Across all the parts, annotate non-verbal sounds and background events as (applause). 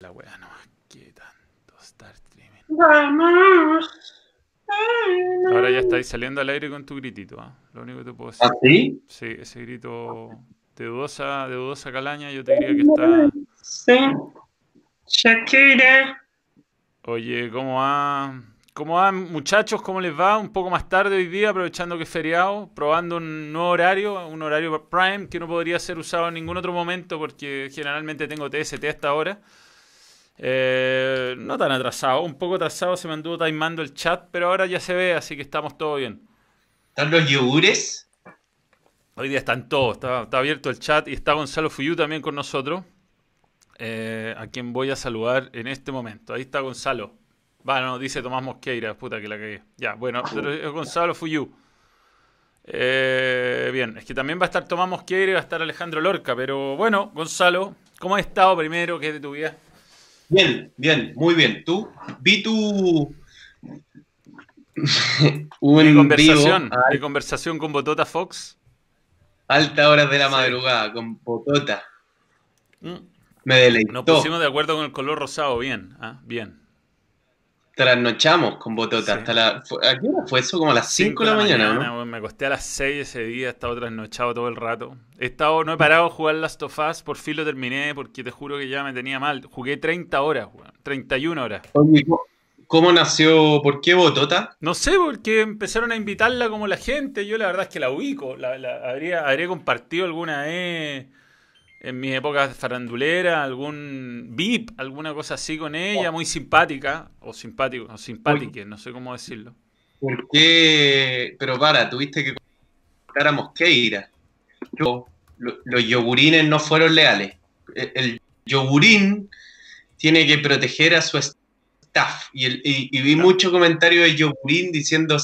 La wea no qué tanto Star Streaming. Vamos. Ahora ya estáis saliendo al aire con tu gritito, ¿ah? Lo único que te puedo decir. ¿Ah, sí? Sí, ese grito de dudosa, de dudosa calaña, yo te diría que está. Sí. Shakira. Oye, ¿cómo va? ¿Cómo van, muchachos? ¿Cómo les va? Un poco más tarde hoy día, aprovechando que es feriado, probando un nuevo horario, un horario prime que no podría ser usado en ningún otro momento porque generalmente tengo TST hasta ahora. Eh, no tan atrasado, un poco atrasado se me anduvo timando el chat, pero ahora ya se ve, así que estamos todo bien. ¿Están los yogures? Hoy día están todos, está, está abierto el chat y está Gonzalo Fuyú también con nosotros, eh, a quien voy a saludar en este momento. Ahí está Gonzalo. Va, no, dice Tomás Mosqueira, puta que la cagué. Ya, bueno, pero es Gonzalo Fuyú. Eh, bien, es que también va a estar Tomás Mosqueira y va a estar Alejandro Lorca, pero bueno, Gonzalo, ¿cómo has estado primero? ¿Qué es de tu vida? Bien, bien, muy bien. ¿Tú? Vi tu... (laughs) un Mi conversación, vivo mi conversación con Botota Fox. altas horas de la Sí. madrugada con Potota. Mm. Me deleitó. Nos pusimos de acuerdo con el color rosado, bien, ah, bien. Trasnochamos con Botota. Sí. Hasta la... fue- ¿A qué hora fue eso? Como a las 5 de la mañana, ¿no? Me acosté a las 6 ese día, he estado trasnochado todo el rato. He estado, no he parado de jugar Last of Us, por fin lo terminé, porque te juro que ya me tenía mal. Jugué 30 horas, weón, 31 horas. Oye, ¿cómo- ¿cómo nació? ¿Por qué Botota? No sé, porque empezaron a invitarla como la gente. Yo la verdad es que la ubico. La, la- habría, habría compartido alguna vez en mis épocas faranduleras, algún VIP, alguna cosa así con ella, muy simpática, o simpático, o simpática, no sé cómo decirlo. ¿Por qué? Pero para, tuviste que colocar a Mosqueira. Yo- lo- los yogurines no fueron leales. El, el yogurín tiene que proteger a su staff. Y, el- y- y vi mucho comentario de yogurín diciendo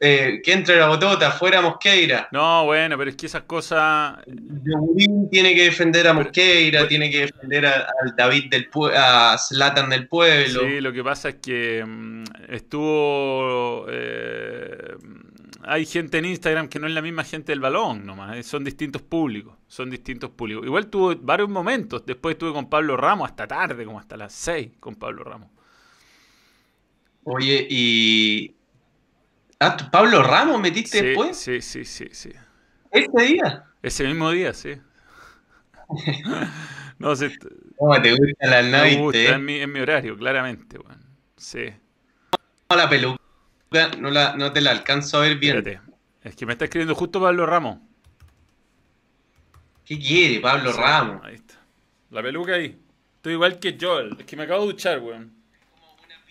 eh, que entre la botota, fuera Mosqueira. No, bueno, pero es que esas cosas. Yogurín tiene que defender a Mosqueira, pero- tiene que defender al David del a Zlatan del pueblo. Sí, lo que pasa es que mm, estuvo. eh, hay gente en Instagram que no es la misma gente del balón nomás, eh, son distintos públicos, son distintos públicos. Igual tuvo varios momentos, después estuve con Pablo Ramos hasta tarde, como hasta las 6 con Pablo Ramos. Oye, y. Ah, ¿tú- Pablo Ramos metiste Sí, después. sí, sí, sí, sí. Ese día. Ese mismo día, sí. (laughs) No sé, ¿Cómo te gusta la me Navite? gusta, eh? en mi, en mi horario, claramente, weón. Sí, No, la peluca no, la, no te la alcanzo a ver bien. espérate. Es que me está escribiendo justo Pablo Ramos. ¿Qué quiere Pablo Sí, Ramos? Ahí está. La peluca ahí. Estoy igual que Joel. Es que me acabo de duchar, weón.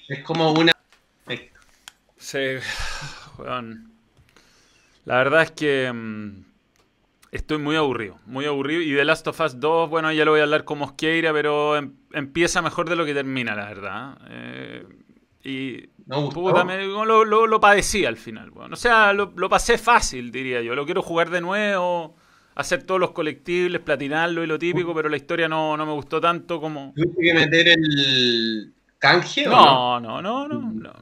Es como una. Sí. La verdad es que mm, estoy muy aburrido. Muy aburrido. Y The Last of Us 2, bueno, ya lo voy a hablar con Mosqueira, pero em- empieza mejor de lo que termina, la verdad. Eh, y No gustó. puta, me- lo, lo, lo padecí al final, weón. O sea, lo, lo pasé fácil, diría yo. Lo quiero jugar de nuevo. Hacer todos los colectibles, platinarlo y lo típico, pero la historia no, no me gustó tanto como, ¿Tuviste que meter el canje o no? No, no, no, no.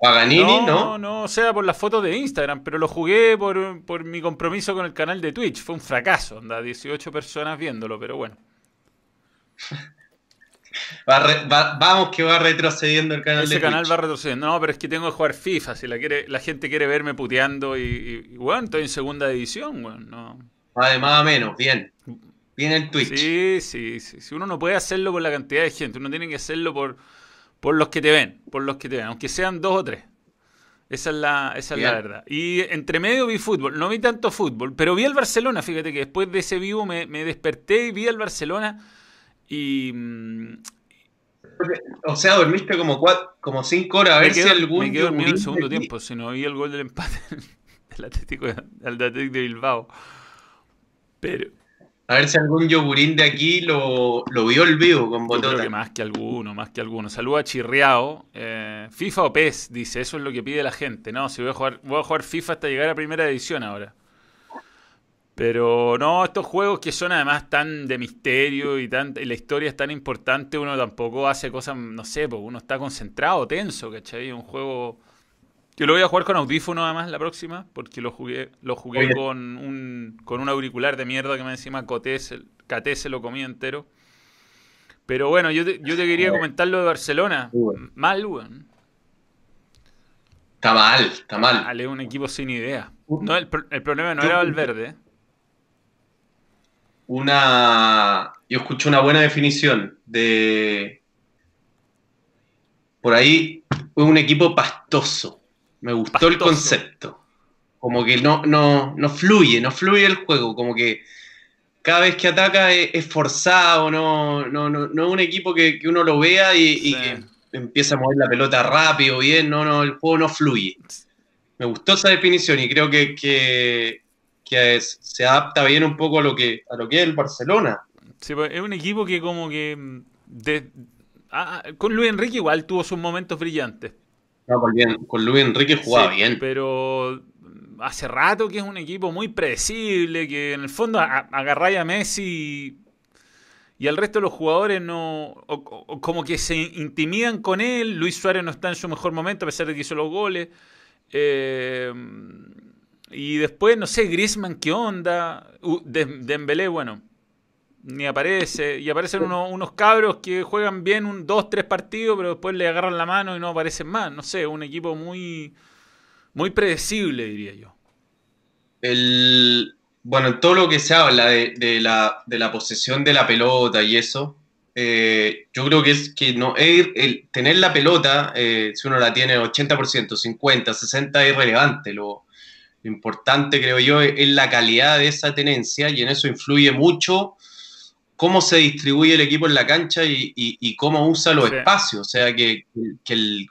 Paganini, no, ¿no? no, o sea, por las fotos de Instagram, pero lo jugué por, por mi compromiso con el canal de Twitch. Fue un fracaso, anda, 18 personas viéndolo, pero bueno. Va re- va- vamos que va retrocediendo el canal Ese de canal Twitch. va retrocediendo. No, pero es que tengo que jugar FIFA. Si la quiere, la gente quiere verme puteando y, y, y, bueno, estoy en segunda división, bueno, no. Va de más a menos, bien. Bien el Twitch. Sí, sí, sí. Uno no puede hacerlo por la cantidad de gente, uno tiene que hacerlo por, por los que te ven, por los que te ven, aunque sean dos o tres. Esa es la, esa es la verdad. Y entre medio vi fútbol, no vi tanto fútbol, pero vi al Barcelona, fíjate que después de ese vivo me, me desperté y vi al Barcelona y mm, O sea, dormiste como cuatro, como cinco horas a ver quedo, si algún me quedo dormido en el segundo tiempo, si no vi el gol del empate (laughs) del Atlético, de- del Atlético de Bilbao. Pero, A ver si algún yogurín de aquí lo, lo vio el vivo con Yo creo botota. que más que alguno, más que alguno. Saluda a Chirriao. eh, FIFA o PES, dice, eso es lo que pide la gente. No, si voy a jugar, voy a jugar FIFA hasta llegar a primera edición ahora. Pero no, estos juegos que son además tan de misterio y, tan, y la historia es tan importante, uno tampoco hace cosas, no sé, porque uno está concentrado, tenso, ¿cachai? Un juego... Yo lo voy a jugar con audífono además la próxima, porque lo jugué, lo jugué Oye. con un, con un auricular de mierda que me encima se, Caté se lo comí entero. Pero bueno, yo te, yo te quería comentar lo de Barcelona. Mal, weón. Está mal, está mal. Es un equipo sin idea. No, el, el problema no Yo- era Valverde. Una. Yo escuché una buena definición de. Por ahí fue un equipo pastoso. Me gustó el concepto. Como que no, no, no fluye, no fluye el juego. Como que cada vez que ataca es, es forzado, no, no, no, no es un equipo que, que uno lo vea y, y Sí. que empieza a mover la pelota rápido, bien. No, no, el juego no fluye. Me gustó esa definición y creo que, que, que es- se adapta bien un poco a lo que, a lo que es el Barcelona. Sí, pues, es un equipo que como que... mm, de- ah, ah, con Luis Enrique igual tuvo sus momentos brillantes. No, con, bien, con Luis Enrique jugaba Sí, bien. Pero hace rato que es un equipo muy predecible, que en el fondo a- agarráis a Messi y al resto de los jugadores no... o- como que se intimidan con él. Luis Suárez no está en su mejor momento a pesar de que hizo los goles. Eh, y después, no sé, Griezmann, ¿qué onda? Uh, Dem- Dembélé, bueno, ni aparece. Y aparecen unos, unos cabros que juegan bien un, dos, tres partidos, pero después le agarran la mano y no aparecen más. No sé, un equipo muy, muy predecible, diría yo. El, bueno, en todo lo que se habla de, de la, de la posesión de la pelota y eso, eh, yo creo que es que no es el, tener la pelota, eh, si uno la tiene 80%, 50, 60, es irrelevante. Lo, lo importante, creo yo, es, es la calidad de esa tenencia y en eso influye mucho cómo se distribuye el equipo en la cancha y, y- y cómo usa los Sí. espacios. O sea, que, que el,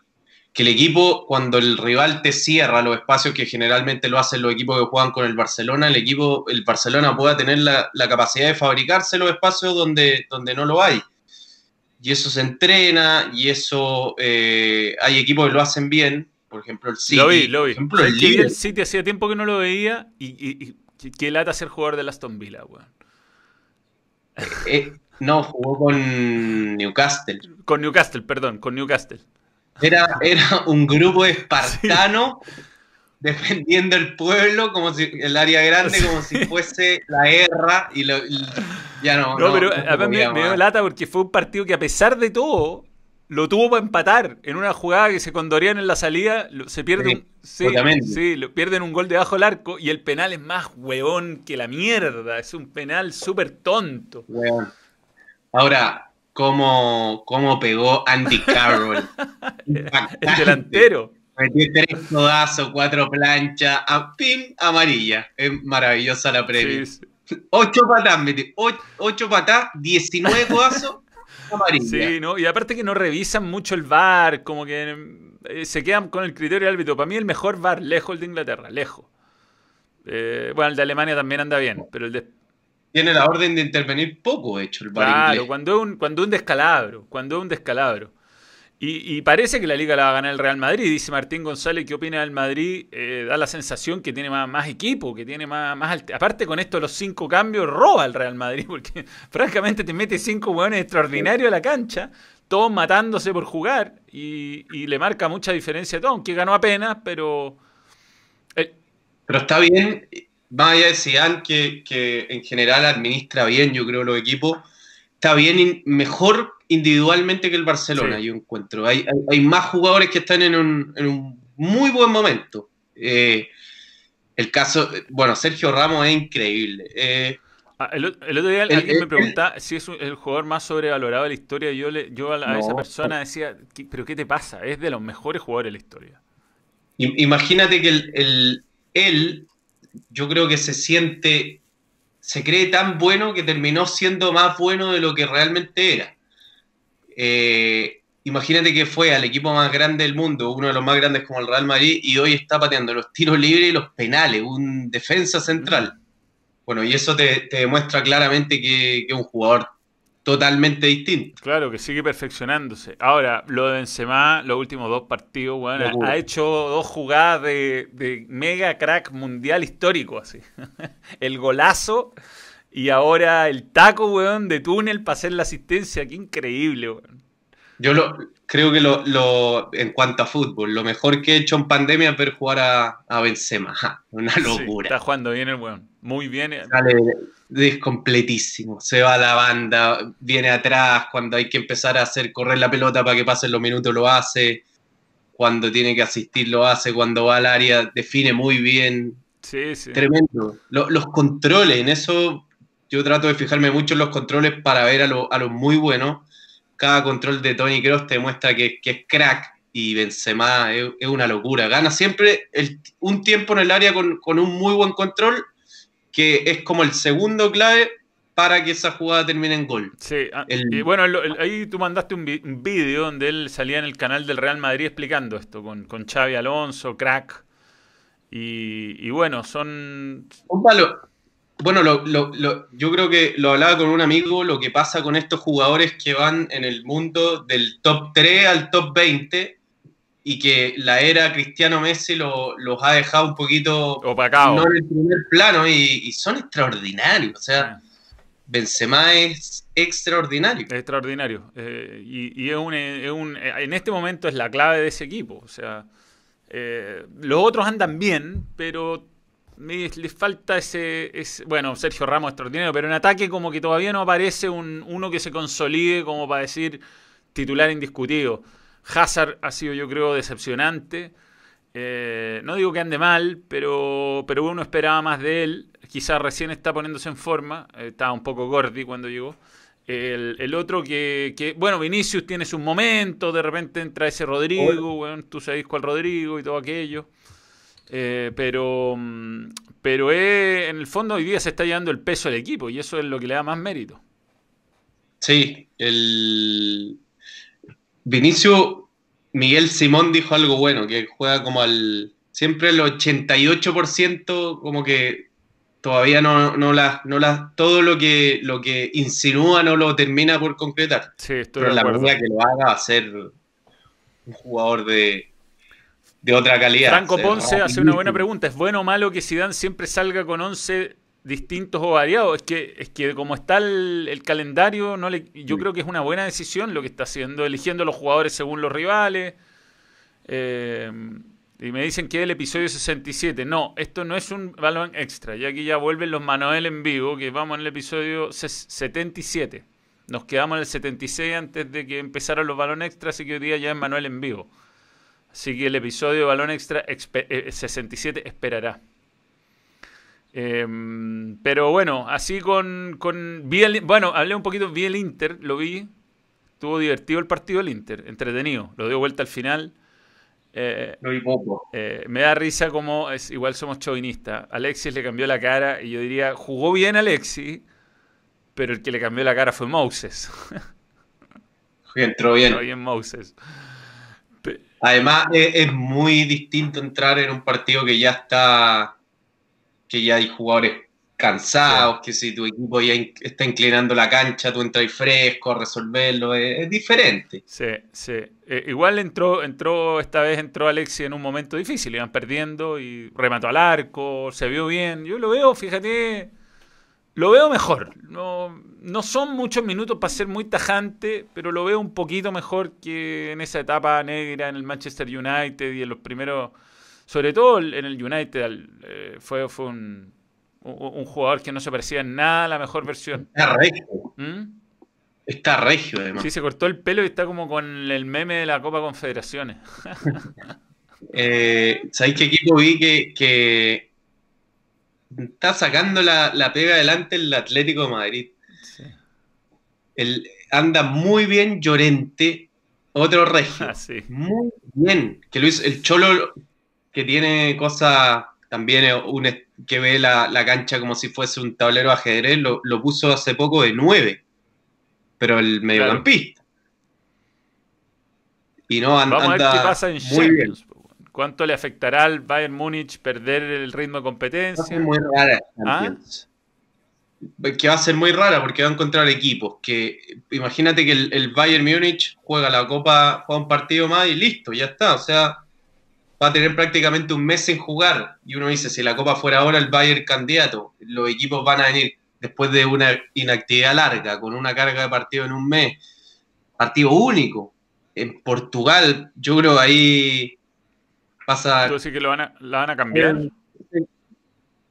que el equipo, cuando el rival te cierra los espacios que generalmente lo hacen los equipos que juegan con el Barcelona, el equipo, el Barcelona pueda tener la, la capacidad de fabricarse los espacios donde, donde no lo hay. Y eso se entrena, y eso eh, hay equipos que lo hacen bien, por ejemplo el City. lo vi, lo por vi. ejemplo, ¿Sabes el el City hacía tiempo que no lo veía y, y- y qué- lata ser jugador del Aston Villa, weón. Eh, no, jugó con Newcastle. Con Newcastle, perdón, con Newcastle. Era, era un grupo espartano (laughs) defendiendo el pueblo, como si el área grande, como si fuese la guerra, y, lo, y ya no. No, pero no me, dio lata porque fue un partido que a pesar de todo lo tuvo para empatar en una jugada que se condorían en la salida, se pierde un, sí, lo pierden un gol debajo del arco y el penal es más huevón que la mierda, es un penal súper tonto. Ahora, ¿cómo, cómo pegó Andy Carroll? (laughs) El delantero. Metió tres codazos, cuatro planchas, a pim, amarilla. Es maravillosa la previa. Sí, Ocho patas, metió. Ocho, ocho patas, 19 codazos, amarilla. sí, ¿no? Y aparte que no revisan mucho el VAR, como que eh, se quedan con el criterio del árbitro. Para mí el mejor VAR, lejos el de Inglaterra, lejos. Eh, bueno, el de Alemania también anda bien, pero el de Tiene la orden de intervenir poco, hecho, el VAR Claro, inglés. cuando es un, cuando es un descalabro, cuando es un descalabro. Y, y parece que la liga la va a ganar el Real Madrid, dice Martín González, ¿qué opina del Madrid? Eh, da la sensación que tiene más, equipo, que tiene más, más Aparte con esto los cinco cambios, roba el Real Madrid, (laughs) porque francamente te mete cinco hueones extraordinarios a la cancha, todos matándose por jugar, y, y le marca mucha diferencia a todo, aunque ganó apenas, pero... Pero está bien, de Zidane, que, que en general administra bien, yo creo, los equipos, está bien, in- mejor individualmente que el Barcelona, Sí. yo encuentro. Hay, hay, hay más jugadores que están en un, en un muy buen momento. Eh, el caso, bueno, Sergio Ramos es increíble. Eh, Ah, El, otro día El- alguien el- me preguntaba si es un- el jugador más sobrevalorado de la historia. Yo, le, yo a, la- a esa persona decía, "¿Qué- ¿pero qué te pasa? Es de los mejores jugadores de la historia. imagínate que el, el- él, yo creo que se siente, se cree tan bueno que terminó siendo más bueno de lo que realmente era. Eh, imagínate que fue al equipo más grande del mundo, uno de los más grandes como el Real Madrid, y hoy está pateando los tiros libres y los penales, un defensa central. Bueno, y eso te, te demuestra claramente que que es un jugador totalmente distinto. Claro, que sigue perfeccionándose. Ahora, lo de Benzema, los últimos dos partidos, weón, ha- hecho dos jugadas de, de mega crack mundial histórico, así. (laughs) el golazo y ahora el taco, weón, de túnel para hacer la asistencia. Qué increíble, weón. Yo lo, creo que lo, lo- en cuanto a fútbol, lo mejor que he hecho en pandemia es ver jugar a, a Benzema. Ja, (laughs) una Sí, locura. está jugando bien el weón. Muy bien. Sale, es completísimo. Se va a la banda, viene atrás, cuando hay que empezar a hacer correr la pelota para que pasen los minutos lo hace, cuando tiene que asistir lo hace, cuando va al área define muy bien. Sí, sí. Tremendo. los controles, en eso yo trato de fijarme mucho en los controles para ver a, los muy buenos. Cada control de Tony Cross te demuestra que, es crack y Benzema es, es una locura. Gana siempre un tiempo en el área con, con un muy buen control que es como el segundo clave para que esa jugada termine en gol. Sí, ah, y bueno, ahí tú mandaste un, vídeo donde él salía en el canal del Real Madrid explicando esto, con, con Xavi Alonso, crack. Y, bueno, son... Bueno, yo creo que lo hablaba con un amigo, lo que pasa con estos jugadores que van en el mundo del top 3 al top 20 y que la era Cristiano Messi los ha dejado un poquito Opacado. no en el primer plano y, son extraordinarios. O sea, Benzema es extraordinario. extraordinario. Eh, y, es, un, en este momento es la clave de ese equipo. O sea, eh, los otros andan bien, pero les falta ese, Bueno, Sergio Ramos extraordinario, pero en ataque como que todavía no aparece un, uno que se consolide como para decir titular indiscutido. Hazard ha sido, yo creo, decepcionante. Eh, no digo que ande mal, pero, pero uno esperaba más de él. Quizás recién está poniéndose en forma. Eh, estaba un poco gordi cuando llegó. El, otro que, bueno, Vinicius tiene sus momentos, de repente entra ese Rodrigo, bueno, tú sabes cuál Rodrigo y todo aquello. Eh, pero mm, pero en el fondo hoy día se está llevando el peso del equipo y eso es lo que le da más mérito. Sí, el, Vinicio Miguel Simón dijo algo bueno, que juega como al. Siempre el 88%, como que todavía no, no las. No todo lo que, lo que insinúa no lo termina por concretar. Sí, estoy Pero la verdad que lo haga va a ser un jugador de, de otra calidad. Franco Ponce hace una buena pregunta. ¿Es bueno o malo que Zidane siempre salga con 11 distintos o variados. Es que, es que como está el, calendario, no le, yo creo que es una buena decisión lo que está haciendo, eligiendo los jugadores según los rivales. Eh, y me dicen que es el episodio 67. No, esto no es un balón extra. Y aquí ya vuelven los Manuel en vivo, que vamos en el episodio 77. Nos quedamos en el 76 antes de que empezaran los balones extras, así que hoy día ya es Manuel en vivo. Así que el episodio de balón extra 67 eh, esperará. Em, pero bueno, así con, con bueno, hablé un poquito, vi el Inter, lo vi, estuvo divertido el partido del Inter, entretenido, lo dio vuelta al final. Eh, poco. Eh, me da risa como, es, igual somos chauvinistas, Alexis le cambió la cara y yo diría, jugó bien Alexis, pero el que le cambió la cara fue Moses. (laughs) Entró bien. Entró bien Moses. Además, es muy distinto entrar en un partido que ya está que ya hay jugadores cansados, que si tu equipo ya está inclinando la cancha, tú entras fresco a resolverlo, es, diferente. Sí, sí. Eh, igual entró, entró, esta vez entró Alexi en un momento difícil, iban perdiendo y remató al arco, se vio bien. Yo lo veo, fíjate, lo veo mejor. No, no son muchos minutos para ser muy tajante, pero lo veo un poquito mejor que en esa etapa negra en el Manchester United y en los primeros sobre todo en el United, eh, fue, fue un, jugador que no se parecía en nada a la mejor versión. Está regio. ¿Mm? Está regio, además. Sí, se cortó el pelo y está como con el meme de la Copa Confederaciones. (laughs) eh, ¿Sabéis qué equipo vi que, está sacando la, pega adelante el Atlético de Madrid? Sí. El, anda muy bien Llorente, otro regio. (laughs) Ah, sí. Muy bien. Que lo el Cholo que tiene cosas también un, que ve la, cancha como si fuese un tablero de ajedrez, lo, puso hace poco de 9, pero el mediocampista. Y no anda, Vamos a ver qué pasa en muy bien. ¿Cuánto le afectará al Bayern Múnich perder el ritmo de competencia? Va a ser muy rara ¿Ah? Que va a ser muy rara porque va a encontrar equipos que, imagínate que el, el Bayern Múnich juega la Copa, juega un partido más y listo, ya está. O sea, va a tener prácticamente un mes sin jugar. Y uno dice, si la Copa fuera ahora, el Bayern candidato. Los equipos van a venir después de una inactividad larga, con una carga de partido en un mes. Partido único. En Portugal, yo creo ahí pasa... ¿Tú decís que lo van a, la van a cambiar?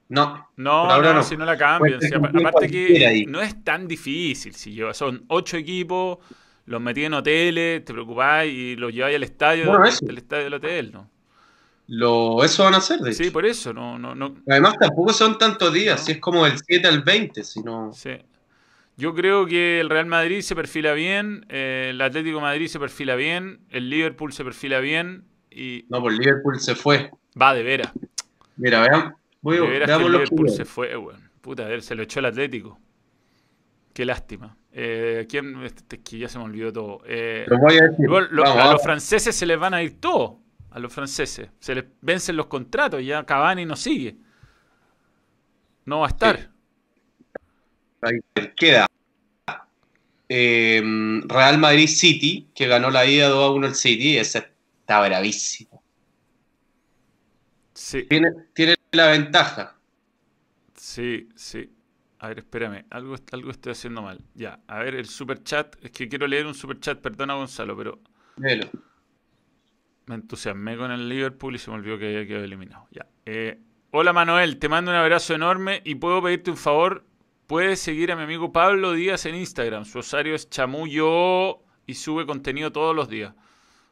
No. No, por ahora no, no. si no la cambian. Si aparte que ahí. no es tan difícil. Si yo, son ocho equipos, los metí en hoteles, te preocupáis y los lleváis al estadio, Bueno, del estadio del hotel, ¿no? Lo, eso van a hacer, de Sí, por eso, no, no, no. Además, tampoco son tantos días, No. si es como del 7 al 20, sino. Sí. Yo creo que el Real Madrid se perfila bien, eh, el Atlético de Madrid se perfila bien, el Liverpool se perfila bien y No, por Liverpool se fue. va de veras. Mira, veamos, voy, De veras que el Liverpool se fue, weón. Puta, a ver, se lo echó el Atlético. Qué lástima. Eh, ¿quién? Este, es que ya se me olvidó todo. Eh, voy a decir. Igual, lo- Vamos, a los franceses se les van a ir todos. A los franceses. Se les vencen los contratos. Ya Cavani no sigue. No va a estar. Ahí queda eh, Real Madrid City, que ganó la ida 2 a 1 el City, ese está bravísimo. Sí, Tiene, tiene la ventaja. sí, sí. A ver, espérame. Algo, algo estoy haciendo mal. Ya, a ver, el super chat. Es que quiero leer un super chat. Perdona, Gonzalo, pero Velo. Me entusiasmé con el Liverpool y se me olvidó que había quedado eliminado. Ya. Eh, hola, Manuel. Te mando un abrazo enorme y puedo pedirte un favor. Puedes seguir a mi amigo Pablo Díaz en Instagram. Su usuario es chamullo y sube contenido todos los días.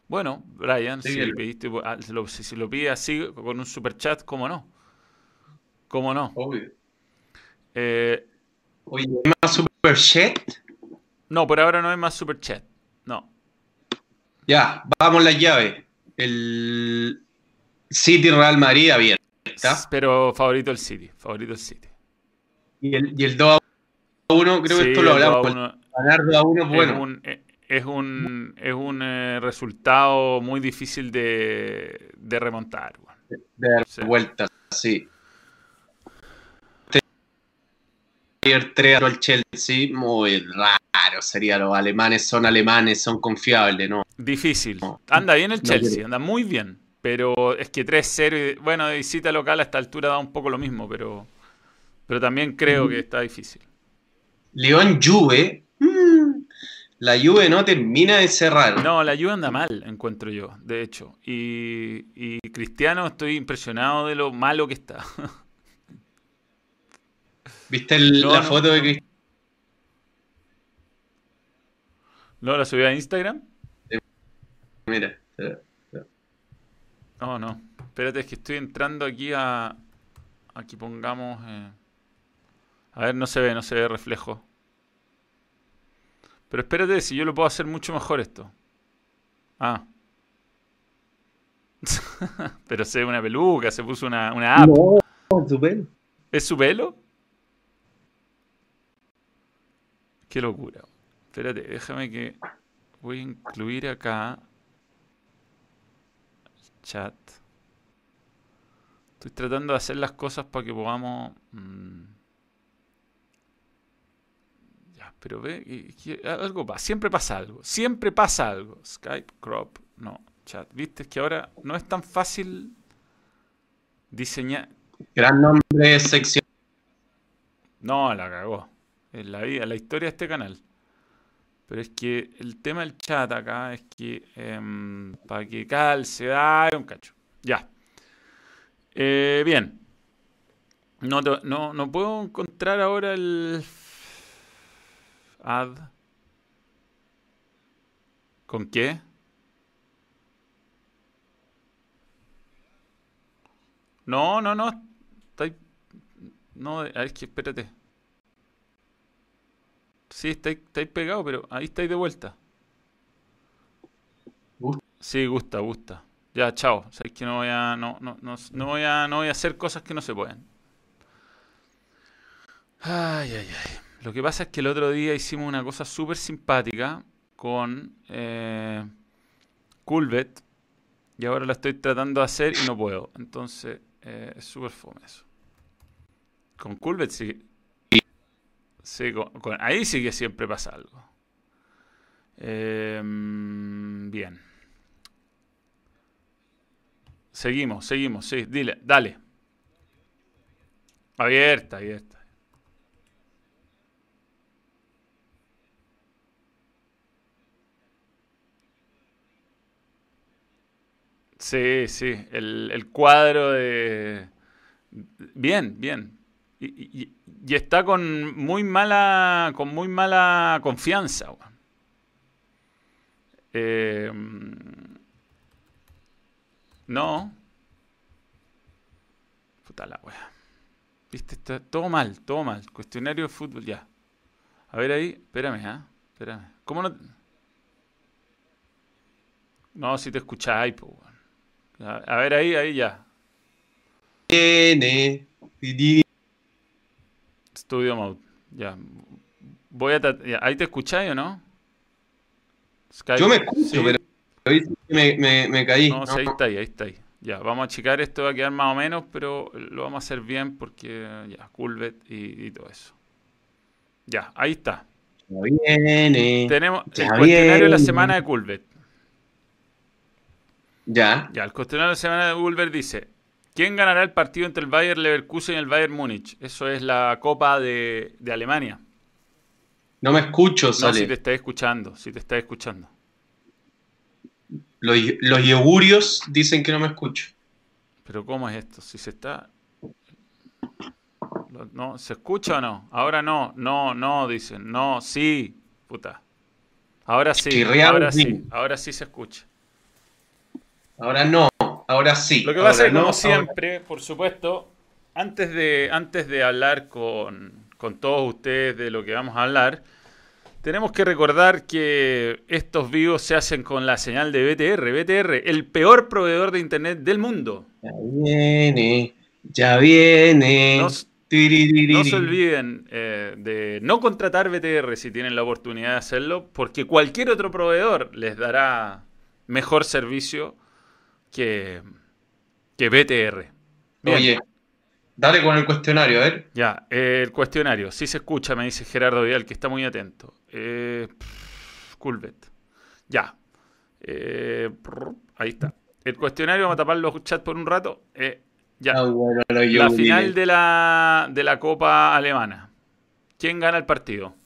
Bueno, Brian, si Síguelo. le pediste, ah, lo- si lo pide así con un super chat, ¿cómo no? ¿Cómo no? Obvio. Eh, Oye, ¿hay más super chat? no, por ahora no hay más super chat. No. Ya, vamos a la llave. El City Real Madrid abierta. Pero favorito el City. Favorito el City. Y el, y el 2 a 1, creo Sí, que esto lo hablamos. Ganar 2 a 1 es es bueno. un, eh, es un, es un eh, resultado muy difícil de, de remontar. weón. De dar Sí. vuelta, sí. Ayer 3 al Chelsea, muy raro sería. Los alemanes son alemanes, son confiables, ¿no? Difícil. Anda bien el Chelsea, anda muy bien. Pero es que 3-0, y- bueno, de visita local a esta altura da un poco lo mismo, pero, pero también creo que está difícil. León Juve, mm, la Juve no termina de cerrar. No, la Juve anda mal, encuentro yo, de hecho. Y, y Cristiano estoy impresionado de lo malo que está. ¿Viste el- No, la no, foto de no. Cristiano? ¿No la subí a Instagram? Mira, eh, No, no. Espérate, es que estoy entrando aquí a. Aquí pongamos. eh, A ver, no se ve, no se ve reflejo. Pero espérate, si yo lo puedo hacer mucho mejor esto. Ah. (laughs) Pero se ve una peluca, se puso una, una app. No, estupendo. ¿Es su pelo? Qué locura. Espérate, déjame que voy a incluir acá el chat. Estoy tratando de hacer las cosas para que podamos... mm. Ya, pero ve, que- que algo pasa. Siempre pasa algo. Siempre pasa algo. Skype, crop, no, chat. Viste, es que ahora no es tan fácil diseñar... Gran nombre de sección. No, la cagó. En la vida, la historia de este canal. Pero es que el tema del chat acá es que em, para que calce, da un cacho. Ya. Eh, bien. No, no, no puedo encontrar ahora el add. ¿Con qué? No, no, no. No, es que espérate. Sí, estáis, estáis pegado, pero ahí estáis de vuelta. Sí, gusta, gusta. Ya, chao. Sabéis que no voy a, no, no, no, no voy a, no voy a hacer cosas que no se pueden. Ay, ay, ay. Lo que pasa es que el otro día hicimos una cosa súper simpática con eh, Culvet y ahora la estoy tratando de hacer y no puedo. Entonces, eh, es súper fome eso. Con Culvet sí. Sí, con- con- ahí sí que siempre pasa algo. Em, bien. Seguimos, seguimos, sí, dile, dale. Abierta, abierta. Sí, sí, el, el cuadro de, Bien, bien. Y, y está con muy mala, con muy mala confianza. Eh, no. Puta la wea. Viste, está todo mal, todo mal. Cuestionario de fútbol, ya. A ver ahí, espérame, ¿ah? Espérame. ¿Cómo no? No, si te escucháis. A a ver ahí, ahí ya. Tiene. Studio Mode. Ya. Voy a ya, ¿Ahí te escucháis o no? Skype. Yo me escucho, Sí. pero me, me, me caí. No, sí, ahí está ahí, ahí está ahí. Ya, vamos a achicar esto, va a quedar más o menos, pero lo vamos a hacer bien porque ya, Culvet y, y todo eso. Ya, ahí está. Ya viene. Tenemos Ya el cuestionario de la viene. semana de Culvet. Ya. Ya, el cuestionario de la semana de Culvet dice: ¿Quién ganará el partido entre el Bayern Leverkusen y el Bayern Múnich? Eso es la Copa de, de Alemania. No me escucho, No, Sale. si te está escuchando, si te está escuchando. Los, los yogurios dicen que no me escucho. Pero ¿cómo es esto? Si se está... ¿No? ¿Se escucha o no? Ahora no, no, no, dicen. No, sí. Puta. Ahora sí, ahora sí. ahora sí se escucha. Ahora no, ahora sí. Lo que ahora pasa es no, como ahora- siempre, por supuesto, antes de, antes de hablar con, con todos ustedes de lo que vamos a hablar, tenemos que recordar que estos vivos se hacen con la señal de BTR. BTR, el peor proveedor de internet del mundo. Ya viene, ya viene. No se olviden eh, de no contratar BTR si tienen la oportunidad de hacerlo, porque cualquier otro proveedor les dará mejor servicio que, que BTR. Bien, Oye, dale con el cuestionario, a ver. ya, eh, el cuestionario. Sí se escucha, me dice Gerardo Vidal, que está muy atento. Eh, pff, Culvet. Ya. Eh, prr, ahí está. El cuestionario, vamos a tapar los chats por un rato. Eh, ya. Ah, bueno, La final de la, de la Copa Alemana. ¿Quién gana el partido?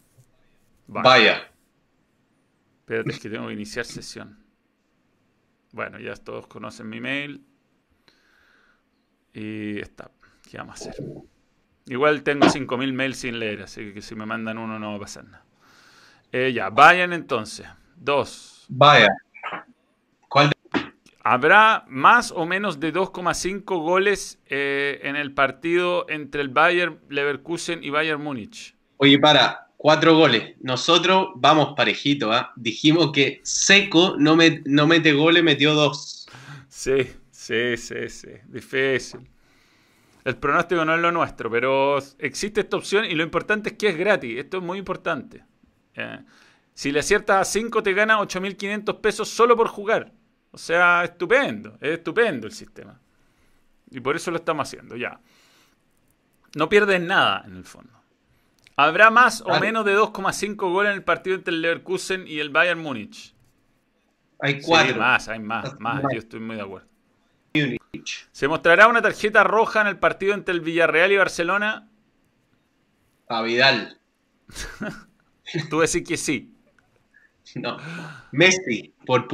Va. Vaya. Espérate, es que tengo que iniciar sesión. Bueno, ya todos conocen mi mail. Y está. ¿Qué vamos a hacer? Igual tengo 5.000 mails sin leer, así que si me mandan uno no va a pasar nada. Eh, ya, vayan entonces. Dos. Vaya. ¿Cuál ¿Habrá más o menos de 2,5 goles eh, en el partido entre el Bayern Leverkusen y Bayern Múnich? Oye, para, cuatro goles. Nosotros vamos parejito, ¿ah? Dijimos que Seco no, me- no mete goles, metió dos. Sí, sí, sí, sí. Difícil. El pronóstico no es lo nuestro, pero existe esta opción y lo importante es que es gratis. Esto es muy importante. Eh, si le aciertas a 5 te gana 8.500 pesos solo por jugar. O sea, estupendo. Es estupendo el sistema. Y por eso lo estamos haciendo, ya. No pierdes nada en el fondo. ¿Habrá más o Vale. menos de 2,5 goles en el partido entre el Leverkusen y el Bayern Múnich? Hay Sí, cuatro. más, hay más, más. Yo estoy muy de acuerdo. ¿Se mostrará una tarjeta roja en el partido entre el Villarreal y Barcelona? A Vidal. (laughs) Tú decís que sí. (laughs) No. Messi, por,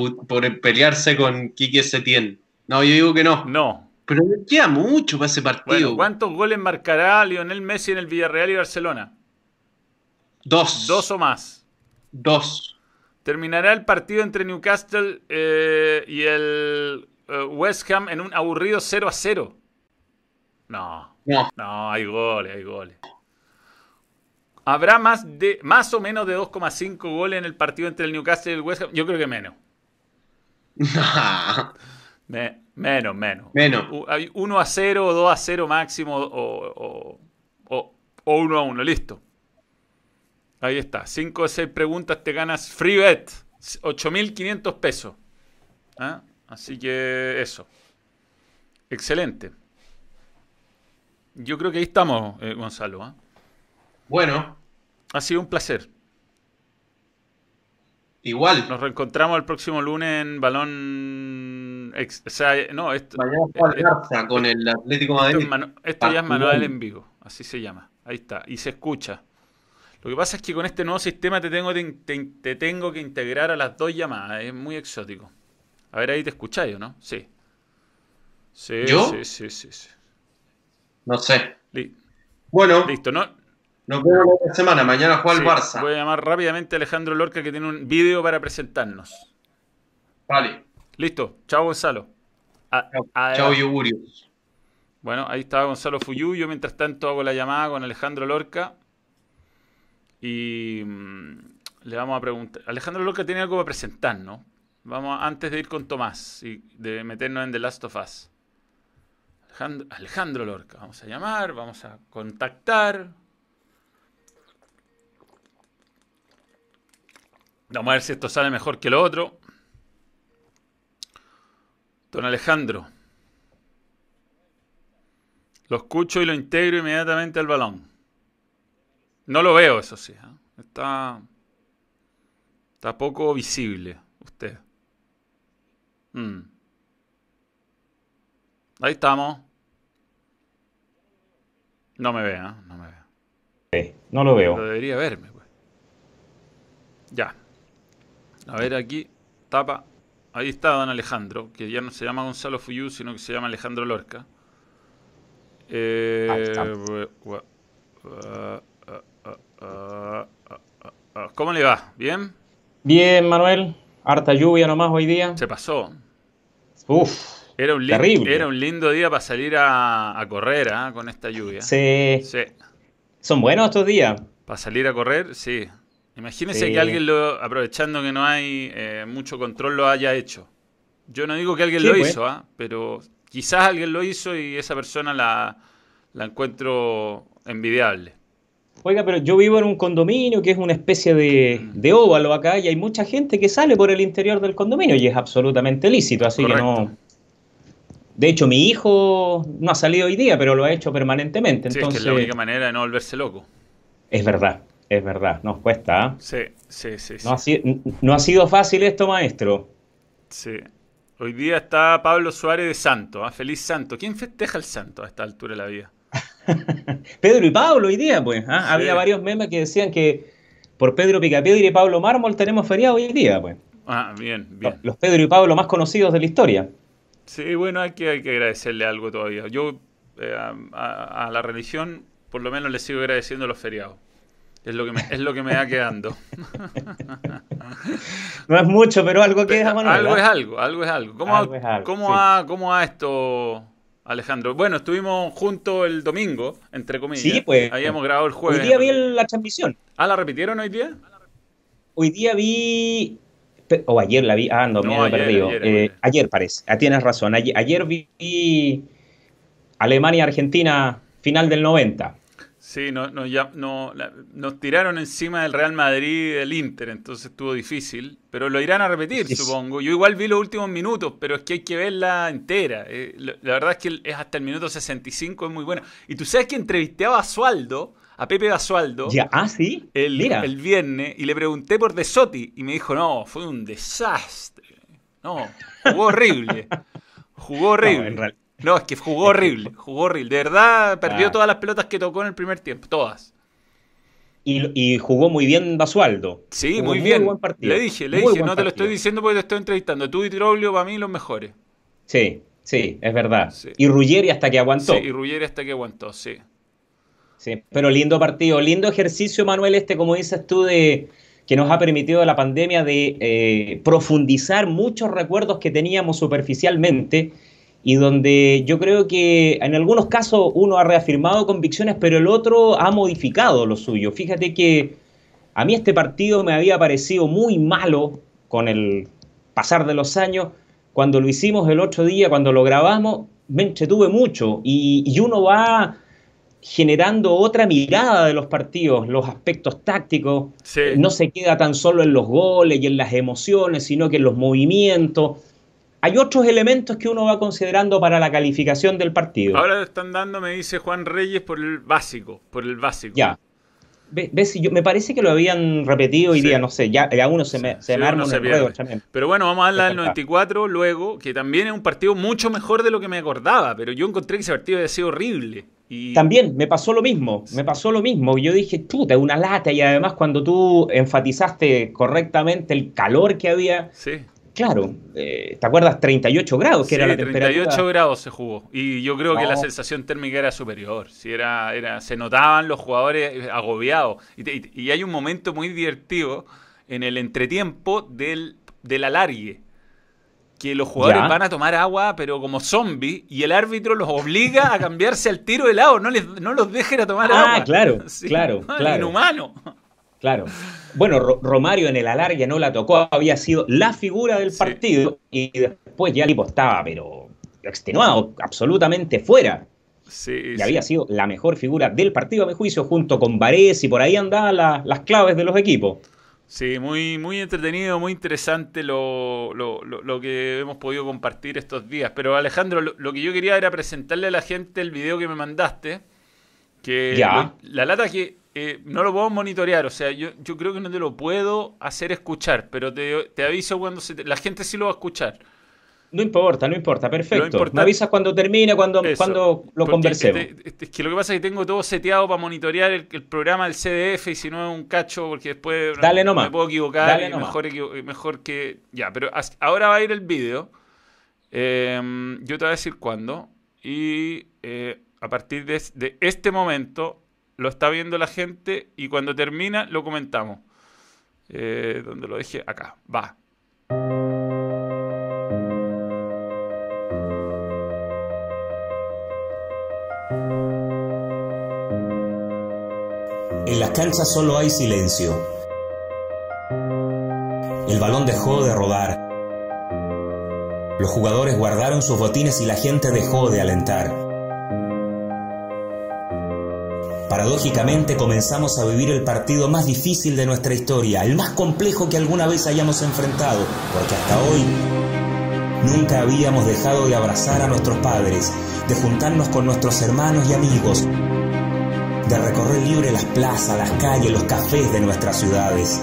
pelearse con Quique Setién. No, yo digo que no. No. Pero queda mucho para ese partido. Bueno, ¿cuántos goles marcará Lionel Messi en el Villarreal y Barcelona? Dos. Dos o más. Dos. ¿Terminará el partido entre Newcastle eh, y el eh, West Ham en un aburrido 0 a 0? No. No. No, hay goles, hay goles. ¿Habrá más, de, más o menos de 2,5 goles en el partido entre el Newcastle y el West Ham? Yo creo que menos. (laughs) Me- menos, menos. Menos. U- Hay 1 a 0 o 2 a 0 máximo o, o, o, o 1 a 1, listo. Ahí está. 5 o 6 preguntas te ganas free bet. 8.500 pesos. ¿Ah? Así que eso. Excelente. Yo creo que ahí estamos, eh, Gonzalo. ¿ah? Bueno, Ha sido un placer. igual. Nos reencontramos el próximo lunes en Balón... ex- o sea, no, esto, Mañana con el Atlético Esto, Madrid. es esto ya es manual Partidazo. en vivo, así se llama. Ahí está, y se escucha. Lo que pasa es que con este nuevo sistema te tengo, te, te- te tengo que integrar a las dos llamadas, es muy exótico. A ver, ahí te escucháis, ¿o no? Sí. Sí, ¿Yo? sí, sí, sí, sí. No sé. bueno. Listo, ¿no? Nos vemos la semana. Mañana juega el Barça. Voy a llamar rápidamente a Alejandro Lorca que tiene un vídeo para presentarnos. Vale. Listo. Chao, Gonzalo. Chao, Yugurio. Bueno, ahí estaba Gonzalo Fuyú. Yo mientras tanto hago la llamada con Alejandro Lorca. Y mm, le vamos a preguntar. Alejandro Lorca tiene algo para presentar, ¿no? Vamos antes de ir con Tomás y de meternos en The Last of Us. Alejandro Lorca. Vamos a llamar, vamos a contactar. Vamos a ver si esto sale mejor que lo otro. Don Alejandro. Lo escucho y lo integro inmediatamente al balón. No lo veo, eso sí. ¿eh? Está, está poco visible usted. Mm. Ahí estamos. No me ve, ¿eh? No me ve. No lo veo. Pero debería verme, pues. Ya. A ver aquí. Tapa. Ahí está don Alejandro, que ya no se llama Gonzalo Fuyú, sino que se llama Alejandro Lorca. ¿Cómo le va? ¿Bien? Bien, Manuel. Harta lluvia nomás hoy día. Se pasó. Uf. Era un, terrible. Era un lindo día para salir a, correr ¿ah? con esta lluvia. Sí. sí. Son buenos estos días. Para salir a correr, sí. Imagínese que alguien lo, aprovechando que no hay eh, mucho control, lo haya hecho. Yo no digo que alguien lo pues. hizo, ¿ah? pero quizás alguien lo hizo y esa persona la, encuentro envidiable. Oiga, pero yo vivo en un condominio que es una especie de, de, óvalo acá y hay mucha gente que sale por el interior del condominio y es absolutamente lícito, así que no... De hecho, mi hijo no ha salido hoy día, pero lo ha hecho permanentemente. Sí, es que es la única manera de no volverse loco. Es verdad, es verdad, nos cuesta. ¿ah? Sí, sí, sí. No, Ha sido, fácil esto, maestro. Sí. Hoy día está Pablo Suárez de Santo, ¿ah? feliz Santo. ¿Quién festeja el Santo a esta altura de la vida? (laughs) Pedro y Pablo hoy día, pues. ¿ah? Había varios memes que decían que por Pedro Picapiedra y Pablo Mármol tenemos feriado hoy día, pues. Ah, bien, bien. Los Pedro y Pablo más conocidos de la historia. Sí, bueno, hay que, hay que agradecerle algo todavía. Yo eh, a, la religión por lo menos le sigo agradeciendo los feriados. Es lo que me, es lo que me va quedando. (laughs) no es mucho, pero algo que Algo es algo, algo es algo. ¿Cómo, ¿cómo, esto, Alejandro? Bueno, estuvimos juntos el domingo, entre comillas. Sí, pues. Habíamos grabado el jueves. Hoy día vi la transmisión. ¿Ah, la repitieron hoy día? Hoy día vi. O ayer la vi. Ah, no, me he perdido. Eh, ayer, parece. Ah, tienes razón. Ayer, ayer vi Alemania-Argentina, final del 90. Sí, no, no, ya, no, nos tiraron encima del Real Madrid y del Inter, entonces estuvo difícil. Pero lo irán a repetir, supongo. Yo igual vi los últimos minutos, pero es que hay que verla entera. Eh, la, verdad es que es hasta el minuto 65, es muy bueno. Y tú sabes que entrevisté a Basualdo, a Pepe Basualdo, ya, ah, ¿sí? el, el viernes, y le pregunté por De Sotti, y me dijo, no, fue un desastre. No, jugó horrible. (laughs) Jugó horrible. No, es que jugó horrible, jugó horrible. De verdad, perdió ah. todas las pelotas que tocó en el primer tiempo, todas. Y, jugó muy bien Basualdo. Sí, muy, bien. Le dije, le dije, no te lo estoy diciendo porque te estoy entrevistando. Tú y Troglio para mí los mejores. Sí, sí, es verdad. Y Ruggeri hasta que aguantó. Sí, y Ruggeri hasta que aguantó, sí. Sí, pero lindo partido, lindo ejercicio, Manuel, este, como dices tú, de que nos ha permitido la pandemia de eh, profundizar muchos recuerdos que teníamos superficialmente y donde yo creo que en algunos casos uno ha reafirmado convicciones, pero el otro ha modificado lo suyo. Fíjate que a mí este partido me había parecido muy malo con el pasar de los años. Cuando lo hicimos el otro día, cuando lo grabamos, me entretuve mucho y, uno va generando otra mirada de los partidos, los aspectos tácticos. No se queda tan solo en los goles y en las emociones, sino que en los movimientos hay otros elementos que uno va considerando para la calificación del partido. Ahora están dando, me dice Juan Reyes, por el básico, por el básico. Ya. ¿Ves? Yo, me parece que lo habían repetido hoy día, no sé, ya, ya uno se me, se arma un Pero bueno, vamos a hablar del 94 luego, que también es un partido mucho mejor de lo que me acordaba, pero yo encontré que ese partido había sido horrible. Y... También me pasó lo mismo, me pasó lo mismo. Yo dije, chuta, una lata, y además cuando tú enfatizaste correctamente el calor que había, sí claro, eh, ¿te acuerdas? 38 grados, que era la temperatura. 38 grados se jugó. Y yo creo que la sensación térmica era superior. Si era, era, se notaban los jugadores agobiados. Y, hay un momento muy divertido en el entretiempo del, del alargue que los jugadores van a tomar agua, pero como zombies, y el árbitro los obliga a cambiarse al tiro de lado, no, les, no los dejen a tomar ah, agua. claro, (laughs) claro, claro. Inhumano. Claro. Bueno, Romario en el alargue no la tocó, había sido la figura del partido, y después ya el tipo estaba, pero extenuado, absolutamente fuera. Sí, y había sido la mejor figura del partido, a mi juicio, junto con Varese, y por ahí andaban las claves de los equipos. Sí, muy, muy entretenido, muy interesante lo, que hemos podido compartir estos días. Pero Alejandro, lo, que yo quería era presentarle a la gente el video que me mandaste. Que la lata que eh, no lo puedo monitorear, o sea, yo, yo creo que no te lo puedo hacer escuchar, pero te, te aviso cuando se la gente sí lo va a escuchar. No importa, no importa, perfecto. Me avisas cuando termine, cuando, cuando lo conversemos. es que lo que pasa es que tengo todo seteado para monitorear el, programa del CDF y si no es un cacho, porque después Dale me puedo equivocar y mejor, mejor que... Ya, pero ahora va a ir el video. Em, yo te voy a decir cuándo. Y eh, a partir de, de este momento lo está viendo la gente y cuando termina lo comentamos. Eh, donde lo dejé? Acá, va. En las canchas solo hay silencio. El balón dejó de rodar. Los jugadores guardaron sus botines y la gente dejó de alentar. Paradójicamente comenzamos a vivir el partido más difícil de nuestra historia, el más complejo que alguna vez hayamos enfrentado, porque hasta hoy nunca habíamos dejado de abrazar a nuestros padres, de juntarnos con nuestros hermanos y amigos, de recorrer libre las plazas, las calles, los cafés de nuestras ciudades.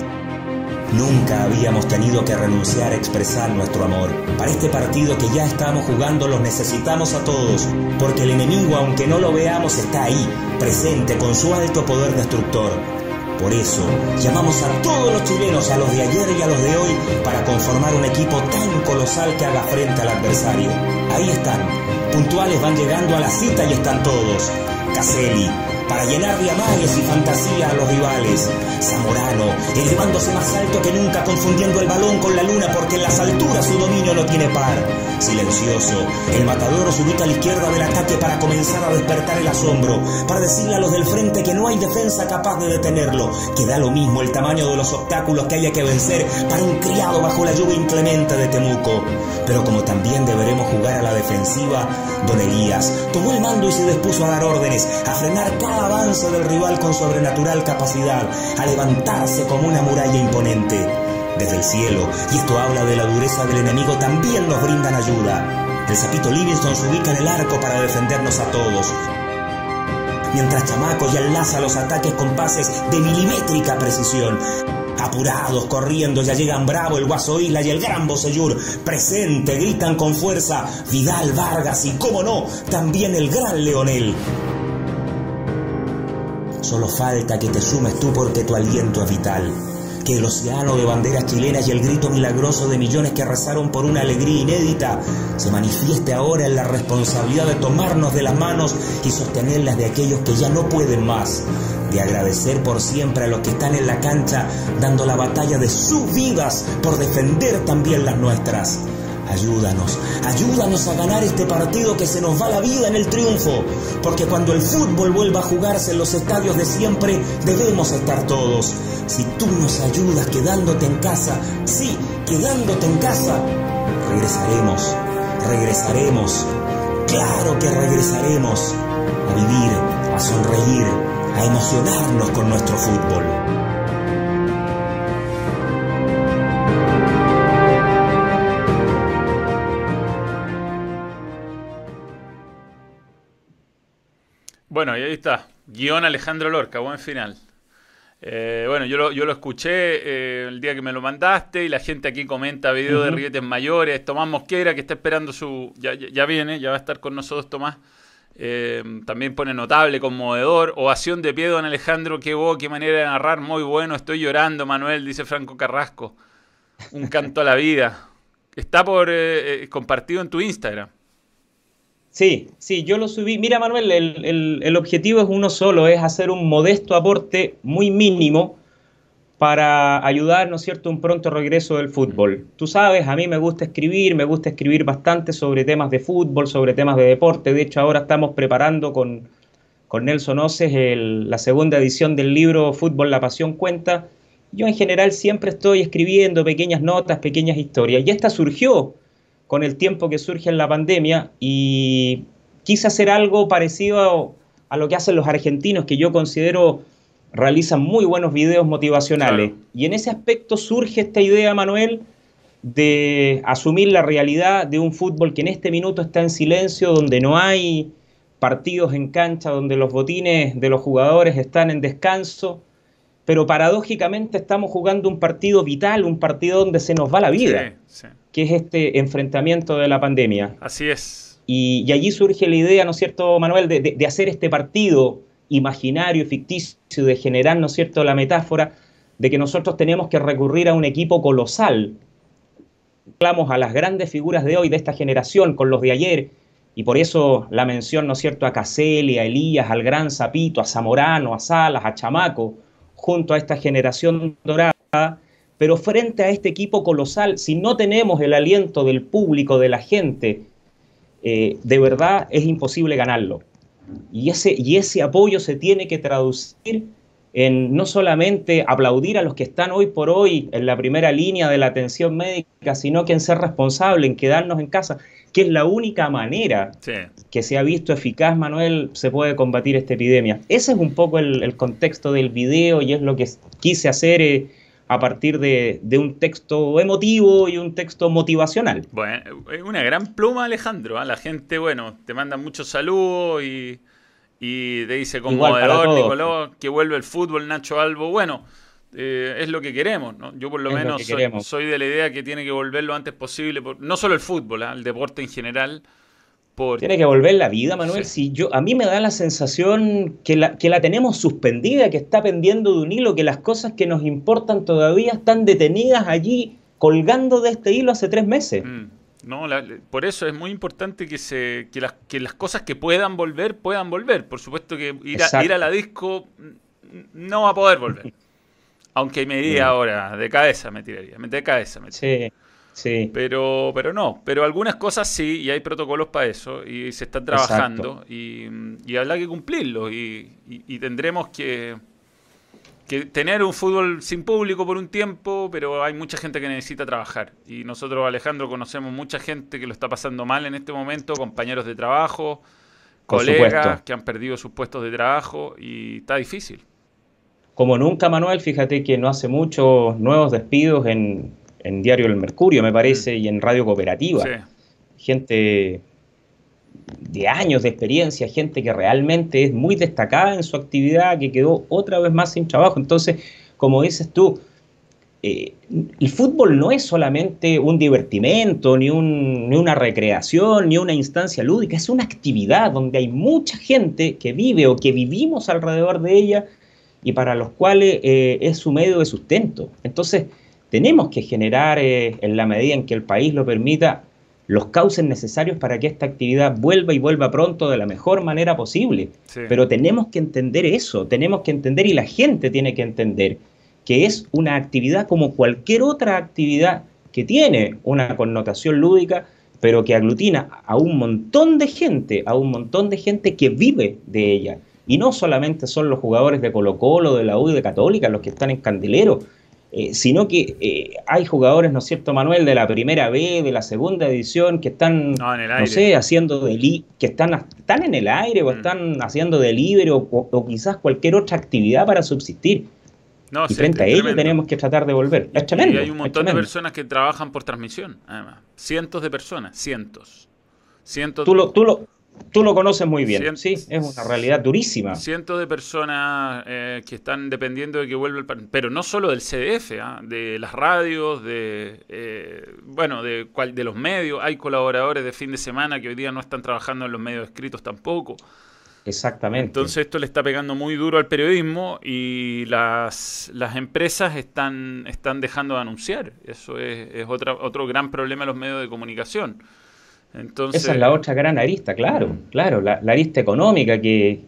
Nunca habíamos tenido que renunciar a expresar nuestro amor. Para este partido que ya estamos jugando los necesitamos a todos, porque el enemigo, aunque no lo veamos, está ahí, presente con su alto poder destructor. Por eso, llamamos a todos los chilenos, a los de ayer y a los de hoy, para conformar un equipo tan colosal que haga frente al adversario. Ahí están, puntuales van llegando a la cita y están todos. Caselli, para llenar de y fantasía a los rivales. Zamorano, elevándose más alto que nunca, confundiendo el balón con la luna, porque en las alturas su dominio no tiene par. Silencioso, el matador se ubica a la izquierda del ataque para comenzar a despertar el asombro, para decirle a los del frente que no hay defensa capaz de detenerlo, que da lo mismo el tamaño de los obstáculos que haya que vencer para un criado bajo la lluvia inclemente de Temuco. Pero como también deberemos jugar a la defensiva, don Elías tomó el mando y se dispuso a dar órdenes, a frenar cada avance del rival con sobrenatural capacidad, a levantarse como una muralla imponente. Desde el cielo, y esto habla de la dureza del enemigo, también nos brindan ayuda. El sapito Livingston se ubica en el arco para defendernos a todos. Mientras Chamaco ya enlaza los ataques con pases de milimétrica precisión. Apurados, corriendo, ya llegan Bravo, el Guaso Isla y el Gran Bosellur. Presente, gritan con fuerza Vidal, Vargas y, como no, también el Gran Leonel. Solo falta que te sumes tú porque tu aliento es vital. Que el océano de banderas chilenas y el grito milagroso de millones que rezaron por una alegría inédita se manifieste ahora en la responsabilidad de tomarnos de las manos y sostenerlas de aquellos que ya no pueden más. De agradecer por siempre a los que están en la cancha dando la batalla de sus vidas por defender también las nuestras. Ayúdanos, ayúdanos a ganar este partido que se nos va la vida en el triunfo, porque cuando el fútbol vuelva a jugarse en los estadios de siempre, debemos estar todos. Si tú nos ayudas quedándote en casa, sí, quedándote en casa, regresaremos, regresaremos, claro que regresaremos a vivir, a sonreír, a emocionarnos con nuestro fútbol. Bueno, y ahí está. Guión Alejandro Lorca, buen final. Eh, bueno, yo lo, yo lo escuché eh, el día que me lo mandaste y la gente aquí comenta video de rietes mayores. Tomás Mosquera, que está esperando su... Ya, ya, viene, ya va a estar con nosotros Tomás. Eh, también pone notable, conmovedor. Ovación de pie, don Alejandro. Qué voz, qué manera de narrar. Muy bueno. Estoy llorando, Manuel, dice Franco Carrasco. Un canto a la vida. está por eh, compartido en tu Instagram. Sí, sí, yo lo subí. Mira, Manuel, el, objetivo es uno solo, es hacer un modesto aporte muy mínimo para ayudar, ¿no es cierto?, un pronto regreso del fútbol. Tú sabes, a mí me gusta escribir, me gusta escribir bastante sobre temas de fútbol, sobre temas de deporte. De hecho, ahora estamos preparando con, con Nelson Oces la segunda edición del libro Fútbol, la pasión cuenta. Yo en general siempre estoy escribiendo pequeñas notas, pequeñas historias. Y esta surgió con el tiempo que surge en la pandemia y quise hacer algo parecido a, lo que hacen los argentinos, que yo considero realizan muy buenos videos motivacionales. Y en ese aspecto surge esta idea, Manuel, de asumir la realidad de un fútbol que en este minuto está en silencio, donde no hay partidos en cancha, donde los botines de los jugadores están en descanso, pero paradójicamente estamos jugando un partido vital, un partido donde se nos va la vida. Sí, sí que es este enfrentamiento de la pandemia. Así es. Y, allí surge la idea, ¿no es cierto, Manuel, de, hacer este partido imaginario, ficticio, de generar, ¿no es cierto?, la metáfora de que nosotros tenemos que recurrir a un equipo colosal. Hablamos a las grandes figuras de hoy, de esta generación, con los de ayer, y por eso la mención, ¿no es cierto?, a Caselli, a Elías, al Gran Zapito, a Zamorano, a Salas, a Chamaco, junto a esta generación dorada pero frente a este equipo colosal, si no tenemos el aliento del público, de la gente, eh, de verdad es imposible ganarlo. Y ese, y ese apoyo se tiene que traducir en no solamente aplaudir a los que están hoy por hoy en la primera línea de la atención médica, sino que en ser responsable, en quedarnos en casa, que es la única manera que se ha visto eficaz, Manuel, se puede combatir esta epidemia. Ese es un poco el, contexto del video y es lo que quise hacer. Eh, a partir de, un texto emotivo y un texto motivacional. Bueno, es una gran pluma, Alejandro. ¿ah? La gente, bueno, te manda muchos saludos y, y te dice como moderador, Nicolás, que vuelve el fútbol, Nacho Albo. Bueno, eh, es lo que queremos, ¿no? Yo por lo menos soy, de la idea que tiene que volver lo antes posible, no solo el fútbol, ¿ah? el deporte en general tiene que volver la vida, Manuel. Si yo, a mí me da la sensación que la, que la tenemos suspendida, que está pendiendo de un hilo, que las cosas que nos importan todavía están detenidas allí, colgando de este hilo hace tres meses. Mm, no, por eso es muy importante que, se, que, las, que las cosas que puedan volver, puedan volver. Por supuesto que ir a, ir a la disco no va a poder volver. (laughs) Aunque me iría ahora, de cabeza me tiraría, de cabeza me tiraría. Sí. Sí. Pero, pero no, pero algunas cosas sí, y hay protocolos para eso, y se están trabajando, y, y, habrá que cumplirlos, y, y, tendremos que, que, tener un fútbol sin público por un tiempo, pero hay mucha gente que necesita trabajar. Y nosotros, Alejandro, conocemos mucha gente que lo está pasando mal en este momento, compañeros de trabajo, colegas que han perdido sus puestos de trabajo, y está difícil. Como nunca, Manuel, fíjate que no hace muchos nuevos despidos en, en Diario El Mercurio, me parece, mm. y en Radio Cooperativa. Gente de años de experiencia, gente que realmente es muy destacada en su actividad, que quedó otra vez más sin trabajo. Entonces, como dices tú, eh, el fútbol no es solamente un divertimento, ni, ni, una recreación, ni una instancia lúdica, es una actividad donde hay mucha gente que vive o que vivimos alrededor de ella y para los cuales eh, es su medio de sustento. Entonces, tenemos que generar, eh, en la medida en que el país lo permita, los cauces necesarios para que esta actividad vuelva y vuelva pronto de la mejor manera posible. Pero tenemos que entender eso, tenemos que entender y la gente tiene que entender que es una actividad como cualquier otra actividad que tiene una connotación lúdica, pero que aglutina a un montón de gente, a un montón de gente que vive de ella. Y no solamente son los jugadores de Colo Colo, de la U y de Católica los que están en Candelero, eh, sino que eh, hay jugadores, ¿no es cierto, Manuel, de la primera B, de la segunda edición, que están, no, sé, haciendo deli que están, están en el aire o mm. están haciendo delivery o, o, quizás cualquier otra actividad para subsistir. y frente a ello tenemos que tratar de volver. Es tremendo. Y hay un montón de personas que trabajan por transmisión, además. Cientos de personas, cientos. Cientos. Tú lo, tú lo, Tú lo conoces muy bien, sí, es una realidad durísima. Cientos de personas eh, que están dependiendo de que vuelva el pero no solo del CDF, ¿ah? de las radios, de eh, bueno, de, de los medios. Hay colaboradores de fin de semana que hoy día no están trabajando en los medios escritos tampoco. Exactamente. Entonces esto le está pegando muy duro al periodismo y las, las empresas están, están dejando de anunciar. Eso es, es otra, otro gran problema de los medios de comunicación. Entonces, Esa es la otra gran arista, claro, claro, la, la arista económica que,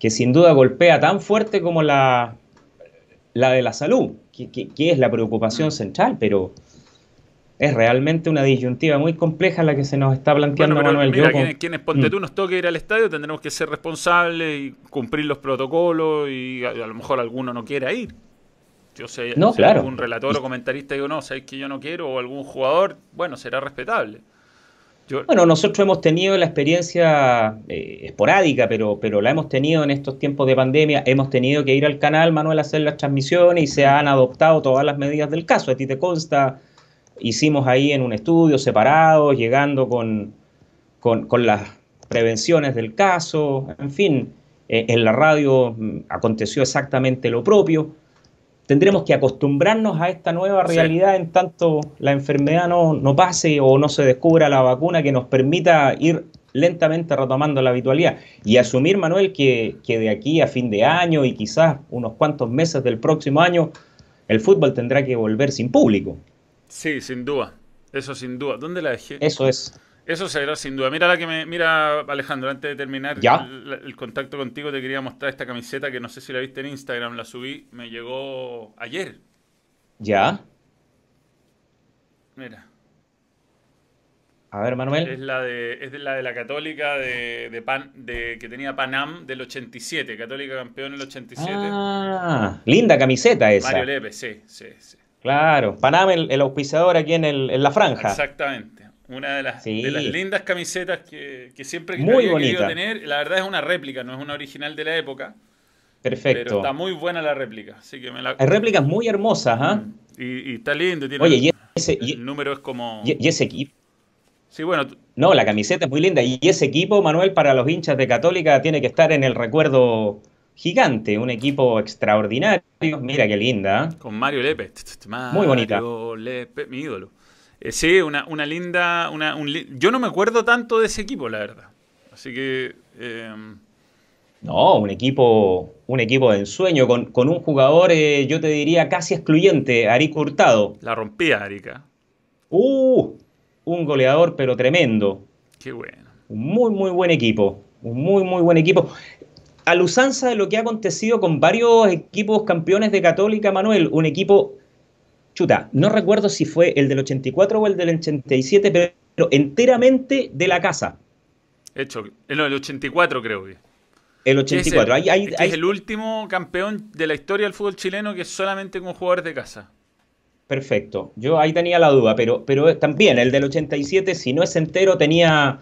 que, sin duda golpea tan fuerte como la, la de la salud, que, que, que es la preocupación central, pero es realmente una disyuntiva muy compleja la que se nos está planteando bueno, Manuel. Mira, quienes, quienes ponte Mm. tú nos toque ir al estadio, tendremos que ser responsables y cumplir los protocolos y a, a lo mejor alguno no quiera ir. Yo sé, No, si claro. algún relator o comentarista digo, no, sabéis que yo no quiero, o algún jugador, bueno, será respetable. Bueno, nosotros hemos tenido la experiencia eh, esporádica, pero, pero la hemos tenido en estos tiempos de pandemia. Hemos tenido que ir al canal, Manuel, a hacer las transmisiones y se han adoptado todas las medidas del caso. A ti te consta, hicimos ahí en un estudio separado, llegando con, con, con las prevenciones del caso. En fin, eh, en la radio mm, aconteció exactamente lo propio. Tendremos que acostumbrarnos a esta nueva Sí. realidad en tanto la enfermedad no, no pase o no se descubra la vacuna que nos permita ir lentamente retomando la habitualidad. Y asumir, Manuel, que, que de aquí a fin de año y quizás unos cuantos meses del próximo año, el fútbol tendrá que volver sin público. sí, sin duda. Eso sin duda. ¿Dónde la dejé? Eso es. Eso será sin duda. Mira la que me, mira Alejandro, antes de terminar Ya. El, el contacto contigo, te quería mostrar esta camiseta que no sé si la viste en Instagram, la subí, me llegó ayer. ¿Ya? Mira, A ver, es Manuel. la de, es de la de la Católica de, de Pan, de que tenía Panam del 87, Católica campeón en el 87. Ah, linda camiseta esa. Mario Lepe, sí, sí, sí. Claro, Panamá, el, el auspiciador aquí en, el- en la franja. Exactamente. Una de las, Sí. de las lindas camisetas que, que siempre Muy había querido tener. La verdad es una réplica, no es una original de la época. Pero Perfecto. está muy buena la réplica. Así que me la. Hay réplicas muy hermosas, ¿ah? Y, y está lindo. Tiene Oye, el, y ese, y- el número es como. y- y ese equipo. Sí, bueno, No, la camiseta es muy linda. Y ese equipo, Manuel, para los hinchas de Católica, tiene que estar en el recuerdo gigante. Un equipo extraordinario. Mira qué linda. ¿ah? con Mario Lepe. Muy bonita. Mario Lepe, mi ídolo. Eh, sí, una, una linda. Una, un li- Yo no me acuerdo tanto de ese equipo, la verdad. Así que. eh, No, un equipo, un equipo de ensueño con, con un jugador, eh, yo te diría, casi excluyente, Arik Hurtado. la rompía, Arica. Uh, un goleador, pero tremendo. Qué bueno. Un muy, muy buen equipo. Un muy, muy buen equipo. A la usanza de lo que ha acontecido con varios equipos campeones de Católica, Manuel, un equipo, chuta, no recuerdo si fue el del 84 o el del 87, pero enteramente de la casa. Hecho. En el 84, creo que. El Que es el- 84. Es que ahí- es el último campeón de la historia del fútbol chileno que es solamente con jugadores de casa. Perfecto. Yo ahí tenía la duda, pero, pero también el del 87, si no es entero, tenía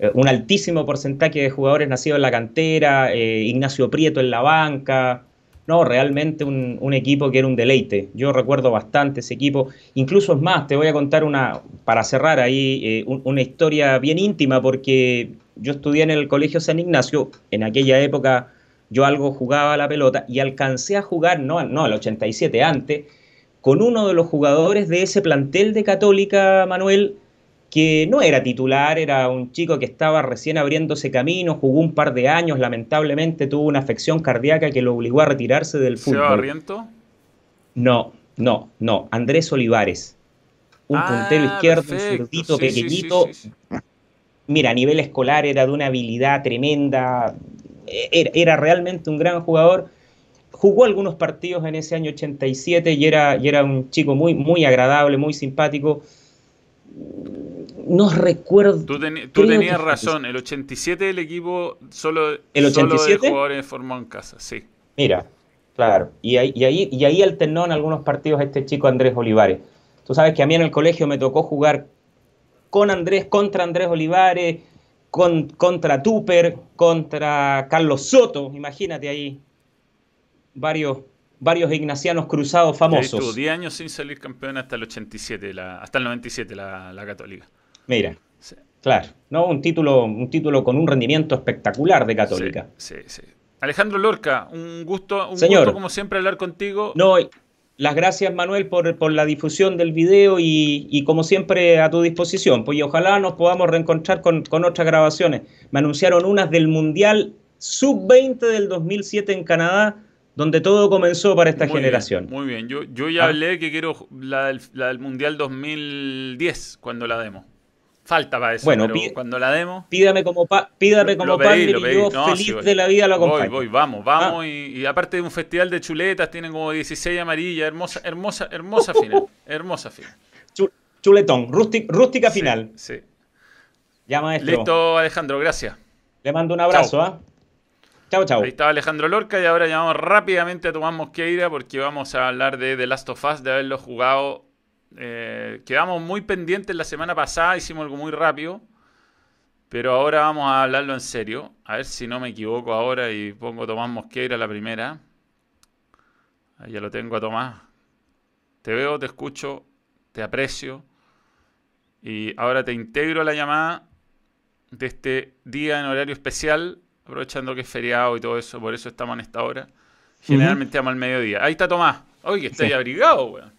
eh, un altísimo porcentaje de jugadores nacidos en la cantera, eh, Ignacio Prieto en la banca. No, realmente un, equipo que era un deleite. Yo recuerdo bastante ese equipo. Incluso es más, te voy a contar una, para cerrar ahí, eh, un- una historia bien íntima, porque yo estudié en el Colegio San Ignacio. En aquella época yo algo jugaba la pelota y alcancé a jugar, no, no el 87, antes, con uno de los jugadores de ese plantel de Católica, Manuel, que no era titular, era un chico que estaba recién abriéndose camino, jugó un par de años, lamentablemente tuvo una afección cardíaca que lo obligó a retirarse del ¿Seba fútbol. Barriento? No, no, no, Andrés Olivares. Un Ah, puntero izquierdo, un zurdito sí, pequeñito. sí, sí. Mira, a nivel escolar era de una habilidad tremenda, era, era realmente un gran jugador. Jugó algunos partidos en ese año 87 y era, y era un chico muy, muy agradable, muy simpático. No recuerdo. Tú, tenías razón, el 87 el equipo solo, ¿El solo de 87? jugadores formó en casa, sí. Mira, claro. Y ahí, y, ahí, y ahí alternó en algunos partidos este chico Andrés Olivares. Tú sabes que a mí en el colegio me tocó jugar con Andrés, contra Andrés Olivares, con, contra Tupper, contra Carlos Soto. Imagínate ahí varios, varios ignacianos cruzados ahí estuvo famosos. 10 años sin salir campeón hasta el 87, la- hasta el 97 la, la Católica. Mira, Sí. claro. ¿no? Un, título, un título con un rendimiento espectacular de Católica. Sí, sí, sí. Alejandro Lorca, un gusto, un Señor. gusto como siempre hablar contigo. No, las gracias Manuel por, por la difusión del video y, y como siempre a tu disposición. Pues y ojalá nos podamos reencontrar con, con otras grabaciones. Me anunciaron unas del Mundial sub-20 del 2007 en Canadá, donde todo comenzó para esta Muy generación. bien, muy bien. Yo, yo ya Ah. hablé que quiero la, del- la del Mundial 2010, cuando la demo. Falta para eso, Bueno, pero cuando la demo... Pídame como, pa- pídame como pedí, padre y pedí. yo No, feliz sí, voy. de la vida lo Voy, acompaño. voy, vamos, vamos. Ah. Y, y aparte de un festival de chuletas, tienen como 16 amarillas, hermosa, hermosa, hermosa final. (laughs) Hermosa final. Chu- Chuletón, rústi- rústica Sí, final. Sí. Ya, maestro. Listo, Alejandro, gracias. Le mando un abrazo, ¿ah? Chao, chao. Ahí estaba Alejandro Lorca y ahora llamamos rápidamente a Tomás Mosqueira porque vamos a hablar de The Last of Us, de haberlo jugado. Eh, quedamos muy pendientes la semana pasada, hicimos algo muy rápido, pero ahora vamos a hablarlo en serio. A ver si no me equivoco ahora y pongo Tomás Mosqueira la primera. Ahí ya lo tengo a Tomás. Te veo, te escucho, te aprecio y ahora te integro a la llamada de este día en horario especial, aprovechando que es feriado y todo eso, por eso estamos en esta hora. Generalmente estamos al mediodía. Ahí está Tomás. Oye, que Sí. abrigado, weón.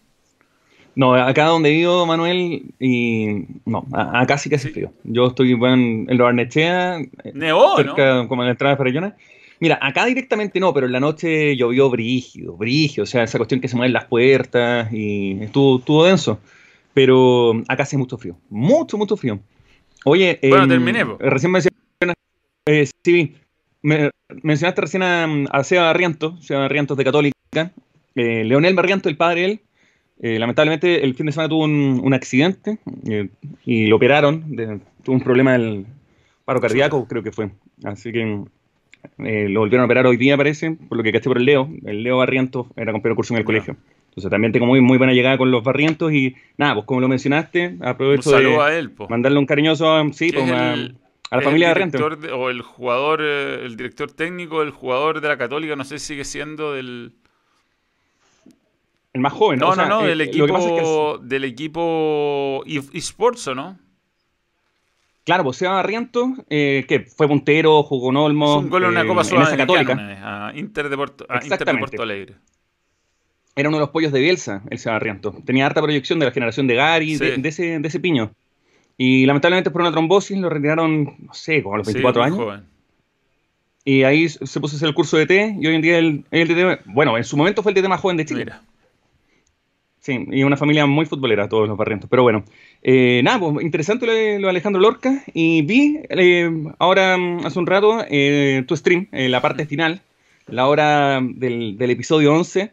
No, acá donde vivo, Manuel, y no, acá sí que hace Sí. frío. Yo estoy bueno, en, en Lo Barnechea, eh, Nevó, ¿no? cerca, como en la entrada de Farellones. Mira, acá directamente no, pero en la noche llovió brígido, brígido, o sea, esa cuestión que se mueven las puertas y estuvo, estuvo denso. Pero acá hace mucho frío, mucho, mucho frío. Oye, Bueno, em, terminé, po. recién mencionaste, eh, sí, me- mencionaste recién a, a Seba Barrientos, Seba Barrientos de Católica. Eh, Leonel Barrientos, el padre de él, eh, lamentablemente el fin de semana tuvo un, un accidente eh, y lo operaron, de- tuvo un problema del paro cardíaco, creo que fue. Así que eh, lo volvieron a operar hoy día, parece, por lo que caché por el Leo. El Leo Barrientos era compañero de curso en el colegio. Entonces también tengo muy, muy buena llegada con los Barrientos y nada, pues como lo mencionaste, aprovecho de a él, mandarle un cariñoso sí, Que pues, es a, la familia Barrientos. o el jugador, eh, el director técnico, el jugador de la Católica, no sé si sigue siendo del... El más joven. No, o sea, no, no, eh, del pasa es que es- equipo, del equipo eSports, ¿o no? Claro, pues Seba Barrientos, eh, que fue puntero, jugó en Olmo, Hizo un gol en una eh, Copa Sudamericana a Inter de Porto, a Inter de Exactamente. Porto Alegre. Era uno de los pollos de Bielsa, el Seba. Tenía harta proyección de la generación de Gary, Sí. de, de ese, de ese piño. Y lamentablemente por una trombosis lo retiraron, no sé, como a los Sí, 24 muy años. joven. Y ahí se puso a hacer el curso de T y hoy en día el, el DT, bueno, en su momento fue el DT más joven de Chile. Mira. Sí, y una familia muy futbolera, todos los barrientos. Pero bueno, eh, nada, pues interesante lo de, lo de Alejandro Lorca. Y vi eh, ahora, mm, hace un rato, eh, tu stream, eh, la parte final, la hora del, del episodio 11.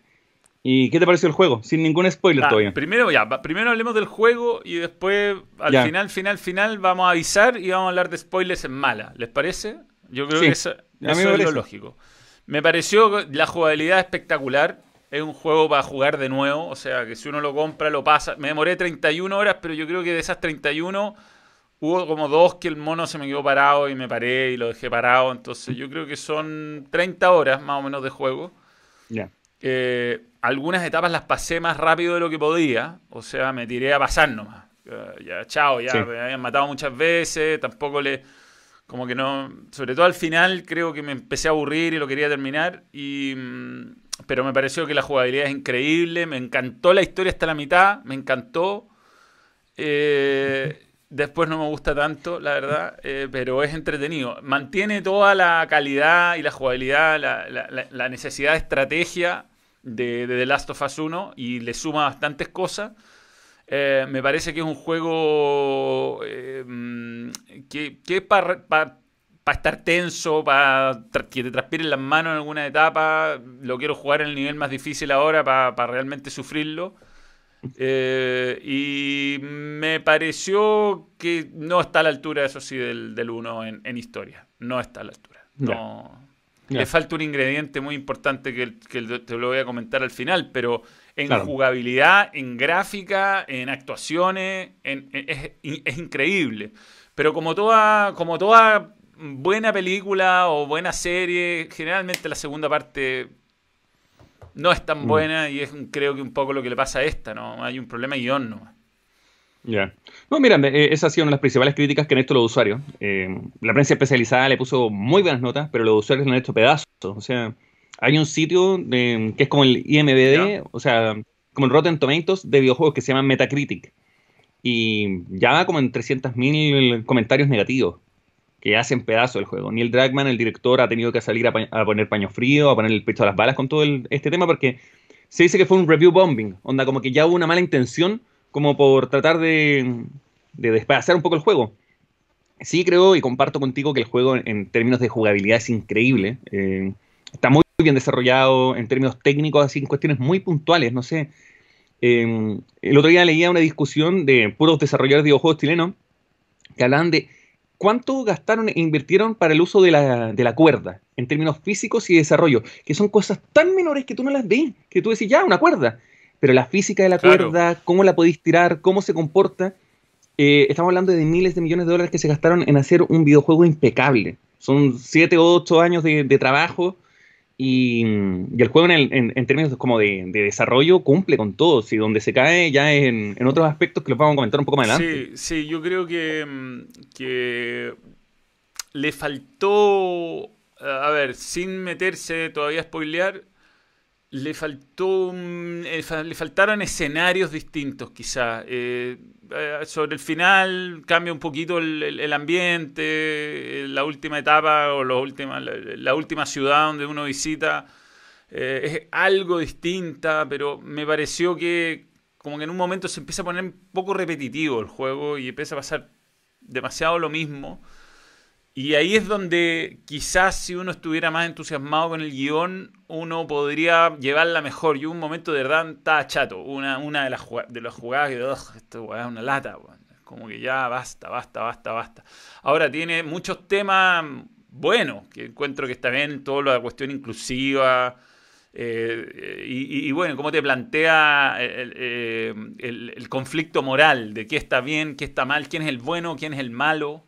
¿Y qué te pareció el juego? Sin ningún spoiler Ah, todavía. primero, ya, primero hablemos del juego y después, al Ya. final, final, final, vamos a avisar y vamos a hablar de spoilers en mala. ¿Les parece? Yo creo Sí, que eso, eso es lo lógico. Me pareció la jugabilidad espectacular. Es un juego para jugar de nuevo. O sea, que si uno lo compra, lo pasa. Me demoré 31 horas, pero yo creo que de esas 31 hubo como dos que el mono se me quedó parado y me paré y lo dejé parado. Entonces yo creo que son 30 horas más o menos de juego. Ya. Eh, algunas etapas las pasé más rápido de lo que podía. O sea, me tiré a pasar nomás. Eh, ya, chao, ya Sí. me habían matado muchas veces. Tampoco le. Como que no. Sobre todo al final, creo que me empecé a aburrir y lo quería terminar. Y. mm, Pero me pareció que la jugabilidad es increíble. Me encantó la historia hasta la mitad. Me encantó. Eh, después no me gusta tanto, la verdad, eh, pero es entretenido. Mantiene toda la calidad y la jugabilidad, la, la- necesidad de estrategia de, de The Last of Us 1 y le suma bastantes cosas. Eh, me parece que es un juego eh, mm, que, que es para estar tenso, para que te transpiren las manos en alguna etapa. Lo quiero jugar en el nivel más difícil ahora para realmente sufrirlo. Eh, y me pareció que no está a la altura, eso sí, del, del 1 en, en historia. No está a la altura. No. Le falta un ingrediente muy importante que, que te lo voy a comentar al final, pero en Claro. jugabilidad, en gráfica, en actuaciones, en- en- es, es increíble. Pero como toda, como toda buena película o buena serie, generalmente la segunda parte no es tan Mm. buena y es creo que un poco lo que le pasa a esta, ¿no? Hay un problema guion nomás. Ya. No, mira, eh, esa ha sido una de las principales críticas que han hecho los usuarios. Eh, la prensa especializada le puso muy buenas notas, pero los usuarios le han hecho pedazos. O sea, hay un sitio de- que es como el IMBD, o sea, como el Rotten Tomatoes de videojuegos que se llama Metacritic. Y ya va como en 300.000 comentarios negativos. Que hacen pedazo el juego. Neil Dragman, el director, ha tenido que salir a, poner paño frío, a poner el pecho a las balas con todo este tema, porque se dice que fue un review bombing, onda como que ya hubo una mala intención como por tratar de, de un poco el juego. Sí creo y comparto contigo que el juego en, términos de jugabilidad es increíble. Eh, está muy bien desarrollado en términos técnicos, así en cuestiones muy puntuales, no sé. Eh, el otro día leía una discusión de puros desarrolladores de videojuegos chilenos que hablaban de cuánto gastaron e invirtieron para el uso de la, de la, cuerda en términos físicos y desarrollo, que son cosas tan menores que tú no las ves, que tú decís, ya, una cuerda, pero la física de la claro. cuerda, cómo la podéis tirar, cómo se comporta, eh, estamos hablando de miles de millones de dólares que se gastaron en hacer un videojuego impecable. Son 7 o 8 años de, de trabajo y, y, el juego en, el, en, en términos como de, de, desarrollo cumple con todo. Si donde se cae ya en, en, otros aspectos que los vamos a comentar un poco más adelante. Sí, sí yo creo que, que le faltó, a ver, sin meterse todavía a spoilear, le faltó eh, le faltaron escenarios distintos quizá eh, eh, sobre el final cambia un poquito el, el, ambiente la última etapa o la última, la, la última ciudad donde uno visita eh, es algo distinta pero me pareció que como que en un momento se empieza a poner un poco repetitivo el juego y empieza a pasar demasiado lo mismo y ahí es donde quizás si uno estuviera más entusiasmado con el guion, uno podría llevarla mejor. Yo un momento de verdad estaba chato. Una, una de, las de las jugadas que, oh, esto es una lata. Como que ya basta, basta, basta, basta. Ahora tiene muchos temas buenos, que encuentro que está bien, todo lo de la cuestión inclusiva. Eh, y, y, bueno, cómo te plantea el, el, el conflicto moral de qué está bien, qué está mal, quién es el bueno, quién es el malo.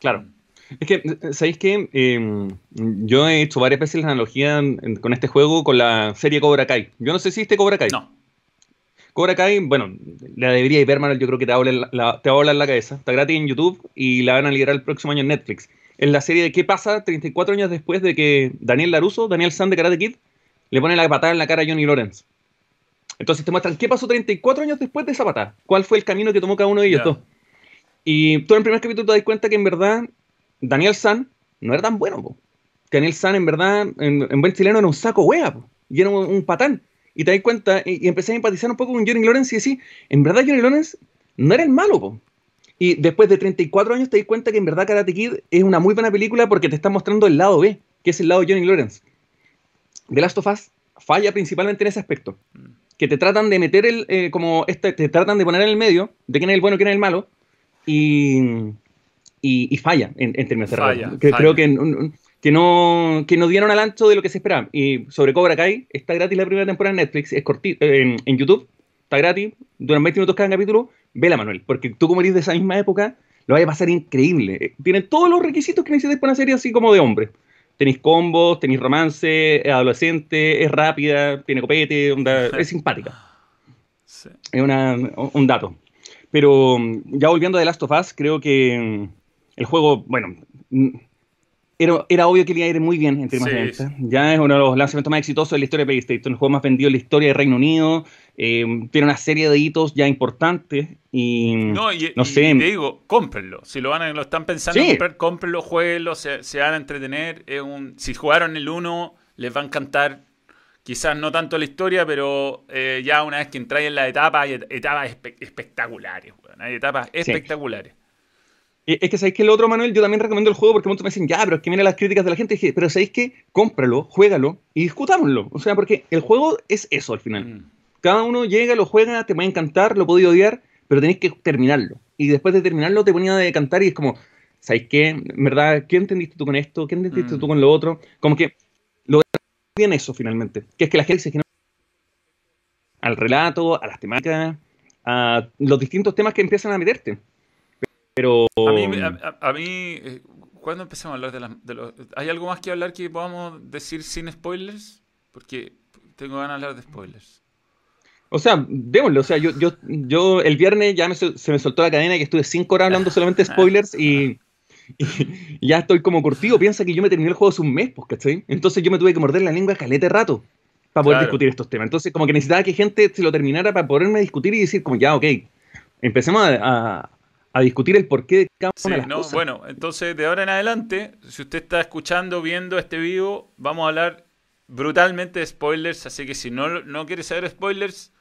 Claro. Es que, ¿sabéis qué? Eh, yo he hecho varias veces la analogía con este juego con la serie Cobra Kai. Yo no sé si este Cobra Kai. No. Cobra Kai, bueno, la debería ver, Manuel, yo creo que te va, a volar la, te va a volar la cabeza. Está gratis en YouTube y la van a liberar el próximo año en Netflix. En la serie de qué pasa 34 años después de que Daniel Laruso, Daniel San de Karate Kid, le pone la patada en la cara a Johnny Lawrence. Entonces te muestran qué pasó 34 años después de esa patada. ¿Cuál fue el camino que tomó cada uno de ellos yeah. dos? Y tú en el primer capítulo te das cuenta que en verdad Daniel San no era tan bueno, po. Daniel San en verdad, en, en, buen chileno, era un saco wea, po. y era un, patán. Y te das cuenta, y, empecé a empatizar un poco con Johnny Lawrence y decir, en verdad Johnny Lawrence no era el malo, po. Y después de 34 años te das cuenta que en verdad Karate Kid es una muy buena película porque te está mostrando el lado B, que es el lado de Johnny Lawrence. The Last of Us falla principalmente en ese aspecto. Que te tratan de meter el, eh, como este, te tratan de poner en el medio de quién es el bueno y quién es el malo. Y, y, y falla en, en, términos de falla, que, falla. Creo que, que, no, que no dieron al ancho de lo que se esperaba. Y sobre Cobra Kai, está gratis la primera temporada en Netflix, es cortito, en, en, YouTube, está gratis, duran 20 minutos cada capítulo. Vela, Manuel, porque tú, como eres de esa misma época, lo vas a pasar increíble. Tienen todos los requisitos que necesitas para una serie así como de hombre. Tenéis combos, tenéis romance, es adolescente, es rápida, tiene copete, onda, (laughs) es simpática. Sí. Es una, un dato. Pero ya volviendo a The Last of Us, creo que el juego, bueno, era, era obvio que iba a ir muy bien en términos sí, de venta. Ya es uno de los lanzamientos más exitosos de la historia de PlayStation, el juego más vendido en la historia de Reino Unido. Eh, tiene una serie de hitos ya importantes y no, y, no sé. Y te digo, cómprenlo. Si lo van a, lo están pensando sí. comprar, cómprenlo, jueguenlo, se, se, van a entretener. Es un, si jugaron el 1, les va a encantar. Quizás no tanto la historia, pero eh, ya una vez que entráis en la etapa, hay etapas espe espectaculares. Bueno, hay etapas espectaculares. Es que sabéis que el otro, Manuel, yo también recomiendo el juego porque muchos me dicen, ya, pero es que vienen las críticas de la gente. Dije, pero sabéis que cómpralo, juégalo y discutámoslo. O sea, porque el juego es eso al final. Mm. Cada uno llega, lo juega, te puede encantar, lo puede odiar, pero tenéis que terminarlo. Y después de terminarlo te ponía a cantar y es como, ¿sabéis qué? En verdad, ¿qué entendiste tú con esto? ¿Qué entendiste mm. tú con lo otro? Como que lo bien eso finalmente. Que es que la gente dice que no. Al relato, a las temáticas, a los distintos temas que empiezan a meterte. Pero. A mí, a, a mí eh, ¿cuándo empezamos a hablar de, la, de los. ¿Hay algo más que hablar que podamos decir sin spoilers? Porque tengo ganas de hablar de spoilers. O sea, démoslo. O sea, yo, yo, yo el viernes ya me, se me soltó la cadena que estuve cinco horas hablando solamente de (laughs) spoilers y, y, y, ya estoy como cortido. Piensa que yo me terminé el juego hace un mes, pues, ¿cachai? Entonces yo me tuve que morder la lengua calete rato para poder claro. discutir estos temas. Entonces, como que necesitaba que gente se lo terminara para poderme discutir y decir, como ya, ok, empecemos a, a a discutir el porqué de cada una de las no, cosas. Bueno, entonces de ahora en adelante, si usted está escuchando, viendo este vivo, vamos a hablar brutalmente de spoilers, así que si no, no quiere saber spoilers,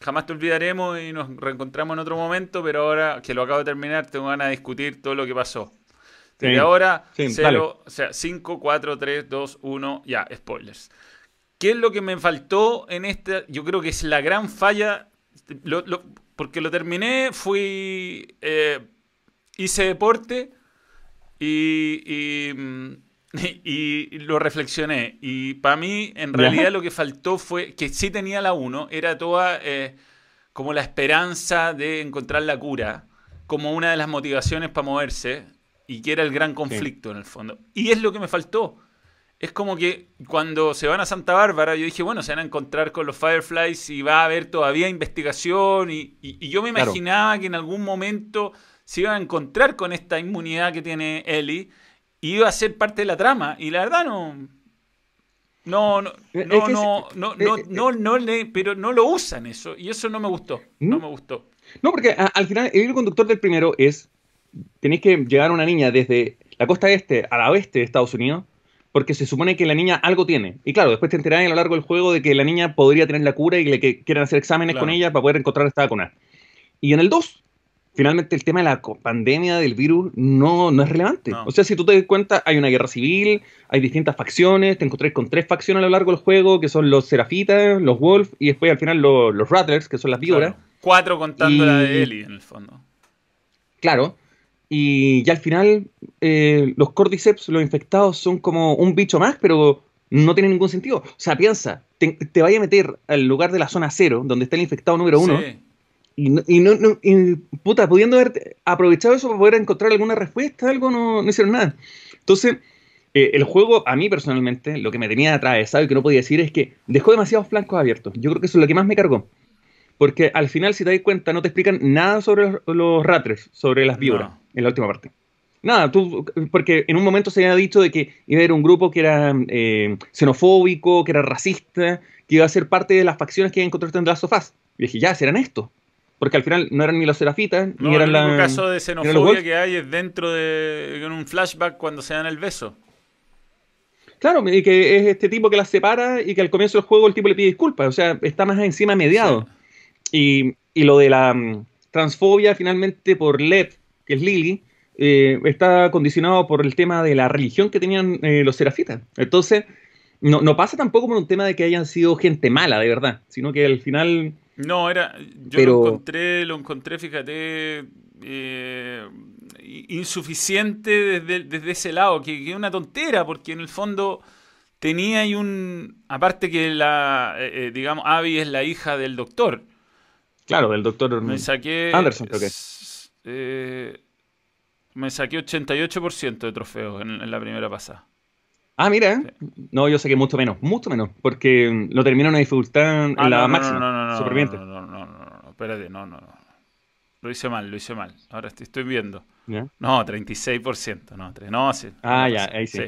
jamás te olvidaremos y nos reencontramos en otro momento, pero ahora que lo acabo de terminar, tengo ganas de discutir todo lo que pasó. Desde Sí, ahora, sí, cero, o sea, 5, 4, 3, 2, 1, ya, spoilers. ¿Qué es lo que me faltó en esta? Yo creo que es la gran falla, lo- lo- porque lo terminé, fui, eh, hice deporte y, y, mm, (laughs) y- y lo reflexioné. Y para mí, en Ya. realidad, lo que faltó fue que sí tenía la 1, era toda eh, como la esperanza de encontrar la cura, como una de las motivaciones para moverse, y que era el gran conflicto en el fondo. Y es lo que me faltó. Es como que cuando se van a Santa Bárbara, yo dije, bueno, se van a encontrar con los Fireflies y va a haber todavía investigación. Y, y- y yo me Claro. imaginaba que en algún momento se iban a encontrar con esta inmunidad que tiene Ellie y iba a ser parte de la trama. Y la verdad no. No, no, Es no, no, es- no, eh, no, eh, no, no le- pero no lo usan eso. Y eso no me gustó. No ¿Mm? me gustó. No, porque a- al final el hilo conductor del primero es, tenéis que llevar a una niña desde la costa este a la oeste de Estados Unidos, porque se supone que la niña algo tiene. Y claro, después te enterás a lo largo del juego de que la niña podría tener la cura y le que quieran hacer exámenes Claro. con ella para poder encontrar esta vacuna. Y en el 2, finalmente el tema de la pandemia del virus no, no es relevante. No. O sea, si tú te das cuenta, hay una guerra civil, hay distintas facciones, te encontrás con tres facciones a lo largo del juego, que son los Serafitas, los Wolf, y después al final los, los Rattlers, que son las víboras. Claro. Cuatro contando la de Ellie, en el fondo. Claro. Y ya al final, eh, los Cordyceps, los infectados, son como un bicho más, pero no tiene ningún sentido. O sea, piensa, te, te vaya a meter al lugar de la zona cero, donde está el infectado número uno, Sí. y, no, y no- no- y, puta, pudiendo haber aprovechado eso para poder encontrar alguna respuesta, algo, no, no hicieron nada. Entonces, eh, el juego, a mí personalmente, lo que me tenía atravesado y que no podía decir es que dejó demasiados flancos abiertos. Yo creo que eso es lo que más me cargó. Porque al final, si te das cuenta, no te explican nada sobre los, los Rattlers, sobre las víboras, No. en la última parte. Nada, tú, porque en un momento se había dicho de que iba a haber un grupo que era eh, xenofóbico, que era racista, que iba a ser parte de las facciones que iba a encontrar en of Us. Y dije, ya, serán estos. Porque al final no eran ni los serafitas, No, ni eran el único la... caso de xenofobia que hay es dentro de en un flashback cuando se dan el beso. Claro, y que es este tipo que las separa y que al comienzo del juego el tipo le pide disculpas. O sea, está más encima mediado. Y, y lo de la mm, transfobia finalmente por Lev, que es Lily, eh, está condicionado por el tema de la religión que tenían eh, los serafitas. Entonces, no, no pasa tampoco por un tema de que hayan sido gente mala, de verdad, sino que al final... No, era. Yo Pero- lo encontré, lo encontré, fíjate, eh, insuficiente desde, desde ese lado, que, es una tontera, porque en el fondo tenía ahí un. Aparte que la. eh, digamos, Abby es la hija del doctor. Claro, del doctor Me saqué. Anderson, creo que. eh, me saqué 88% de trofeos en, en la primera pasada. Ah, mira. No, yo saqué mucho menos, mucho menos, porque mm, lo terminé en una dificultad en Ah, la no, máxima. No, no, no, no, superviviente. no, no, no, no, no, espérate, no, no, no. Lo hice mal, lo hice mal. Ahora estoy, estoy viendo. ¿Ya? No, 36%, no, tre- no, sí. Ah, no ya, ahí sí.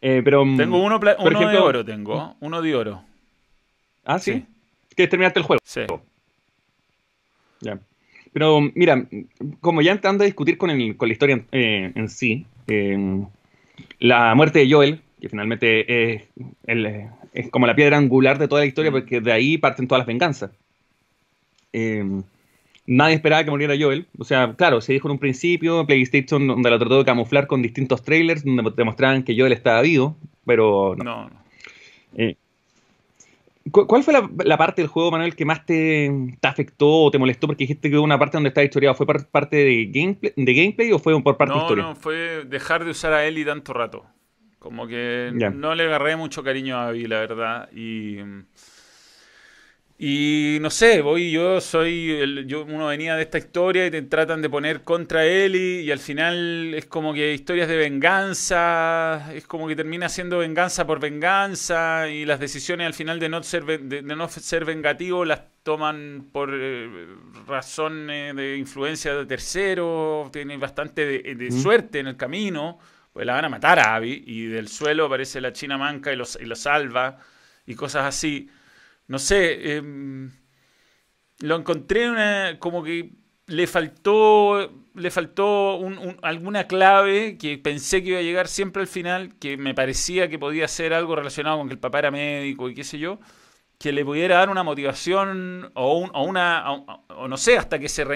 Eh, pero, mm, Tengo uno, uno de ejemplo- oro, tengo, uno de oro. Ah, sí. Sí. ¿Quieres terminarte el juego? Sí. Ya. Pero mira, como ya entrando a discutir con, el- con la historia eh, en sí, eh, la muerte de Joel, que finalmente es, el- es como la piedra angular de toda la historia, porque de ahí parten todas las venganzas. Eh, nadie esperaba que muriera Joel. O sea, claro, se dijo en un principio, PlayStation, donde lo trató de camuflar con distintos trailers, donde demostraban que Joel estaba vivo, pero no. No, no. Eh, ¿cu- ¿Cuál fue la, la parte del juego, Manuel, que más te, te afectó o te molestó? Porque dijiste que hubo una parte donde estaba historiado. ¿Fue par- parte de gameplay, de gameplay o fue por parte de No, historia? no, fue dejar de usar a Ellie tanto rato. Como que no le agarré mucho cariño a Abby, la verdad. Y. Y no sé, voy, yo soy, el- yo, uno venía de esta historia y te tratan de poner contra Ellie y al final es como que historias de venganza, es como que termina siendo venganza por venganza y las decisiones al final de no ser, de, de no ser vengativo las toman por eh, razones de influencia de terceros, tienen bastante de, de Mm. suerte en el camino, pues la van a matar a Abby y del suelo aparece la china manca y los, y lo salva y cosas así. No sé, em, lo encontré una, como que le faltó, le faltó alguna clave que pensé que iba a llegar siempre al final, que me parecía que podía ser algo relacionado con que el papá era médico y qué sé yo, que le pudiera dar una motivación o, una, o, no sé, hasta que se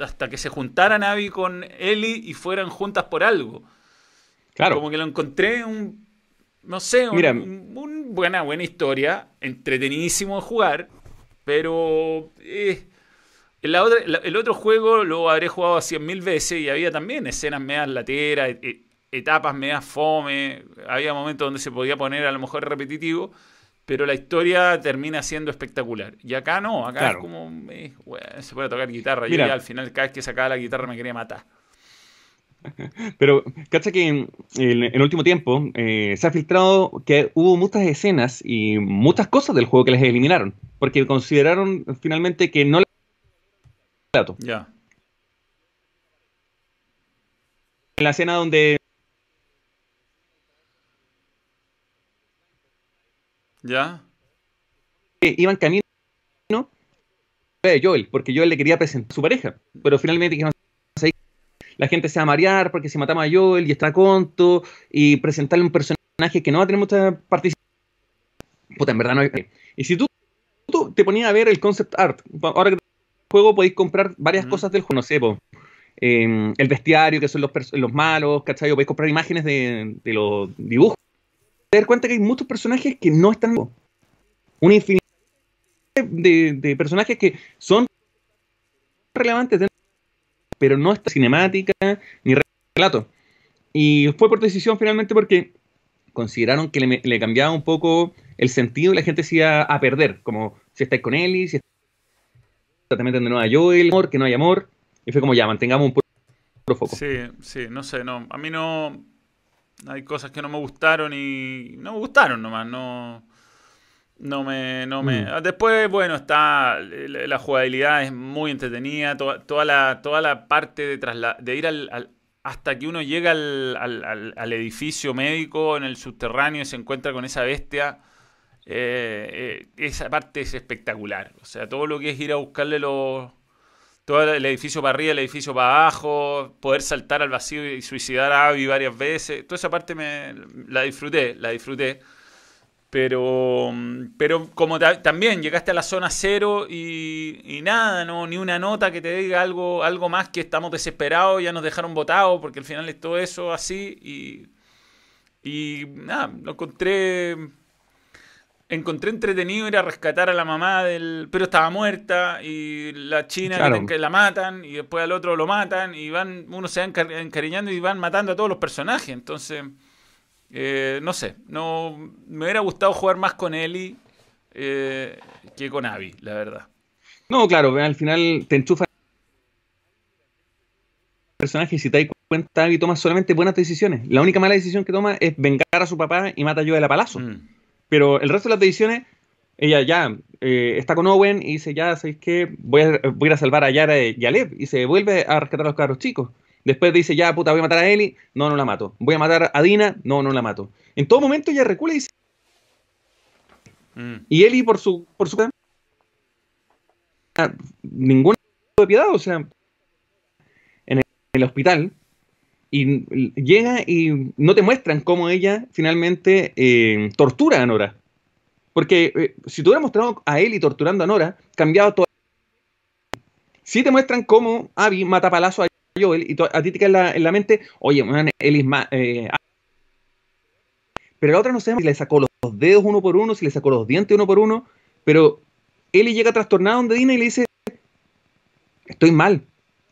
hasta que se juntaran Abby con Ellie y fueran juntas por algo. Claro. Como que lo encontré un, no sé, un, buena, buena historia, entretenidísimo de jugar, pero... Eh, el otro juego lo habré jugado a cien mil veces y había también escenas medias lateras, e, etapas medias fome, había momentos donde se podía poner a lo mejor repetitivo, pero la historia termina siendo espectacular. Y acá no, acá es como, eh, se puede tocar guitarra. Yo ya al final cada vez que sacaba la guitarra me quería matar. Pero, cacha que en el último tiempo eh, se ha filtrado que hubo muchas escenas y muchas cosas del juego que les eliminaron, porque consideraron finalmente que no ya. En la escena donde. Ya. Iban camino de Joel, porque Joel le quería presentar a su pareja, pero finalmente la gente se va a marear porque si matamos a Joel y está conto y presentarle un personaje que no va a tener mucha participación. Puta, en verdad no hay. Y si tú, tú te ponías a ver el concept art, ahora que juego podéis comprar varias cosas del juego, no sé, em, el bestiario, que son los, los malos, ¿cachai? O podéis comprar imágenes de, los dibujos. Te das cuenta que hay muchos personajes que no están. Una infinidad de, personajes que son relevantes, pero no está cinemática ni relato. Y fue por decisión finalmente porque consideraron que le, cambiaba un poco el sentido y la gente se iba a perder, como si estáis con y si te meten de nuevo a Joel, amor, que no hay amor. Y fue como ya, mantengamos un puro foco. Sí, sí, no sé, no. A mí no. Hay cosas que no me gustaron y. No me gustaron nomás, no. No me. No me... Mm. Después, bueno, está. La, jugabilidad es muy entretenida. Toda, la, toda la parte de, de ir al, hasta que uno llega al, al, al, edificio médico en el subterráneo y se encuentra con esa bestia. Eh, eh, esa parte es espectacular. O sea, todo lo que es ir a buscarle los, todo el edificio para arriba, el edificio para abajo, poder saltar al vacío y suicidar a Abby varias veces. Toda esa parte me la disfruté, la disfruté. Pero, pero como también llegaste a la zona cero y, nada, no, ni una nota que te diga algo, algo más que estamos desesperados, ya nos dejaron votados, porque al final es todo eso así. Y, y nada, lo encontré encontré entretenido ir a rescatar a la mamá del. Pero estaba muerta y la china que la matan y después al otro lo matan y van. Uno se va encariñando y van matando a todos los personajes. Entonces, eh, no sé. no Me hubiera gustado jugar más con Ellie eh, que con Abby, la verdad. No, claro, al final te enchufa personaje y si te das cuenta, Abby toma solamente buenas decisiones. La única mala decisión que toma es vengar a su papá y mata a Joel a palazo. Mm. Pero el resto de las decisiones, ella ya eh, está con Owen y dice, ya, ¿sabéis qué? Voy a, voy a salvar a Yara y a Lev. Y se vuelve a rescatar a los carros chicos. Después dice, ya, puta, voy a matar a Ellie. No, no la mato. Voy a matar a Dina. No, no la mato. En todo momento ella recula y dice... Mm. Y Ellie, por su... Por su ningún de piedad, o sea, en el hospital, y llega y no te muestran cómo ella finalmente eh, tortura a Nora. Porque eh, si te hubiera mostrado a Eli torturando a Nora, cambiado todo. Si te muestran cómo Abby mata palazo a Joel y a ti te queda en la, mente, oye, man, es más. Eh, pero la otra no sé si le sacó los dedos uno por uno, si le sacó los dientes uno por uno, pero Eli llega trastornada donde Dina y le dice: Estoy mal,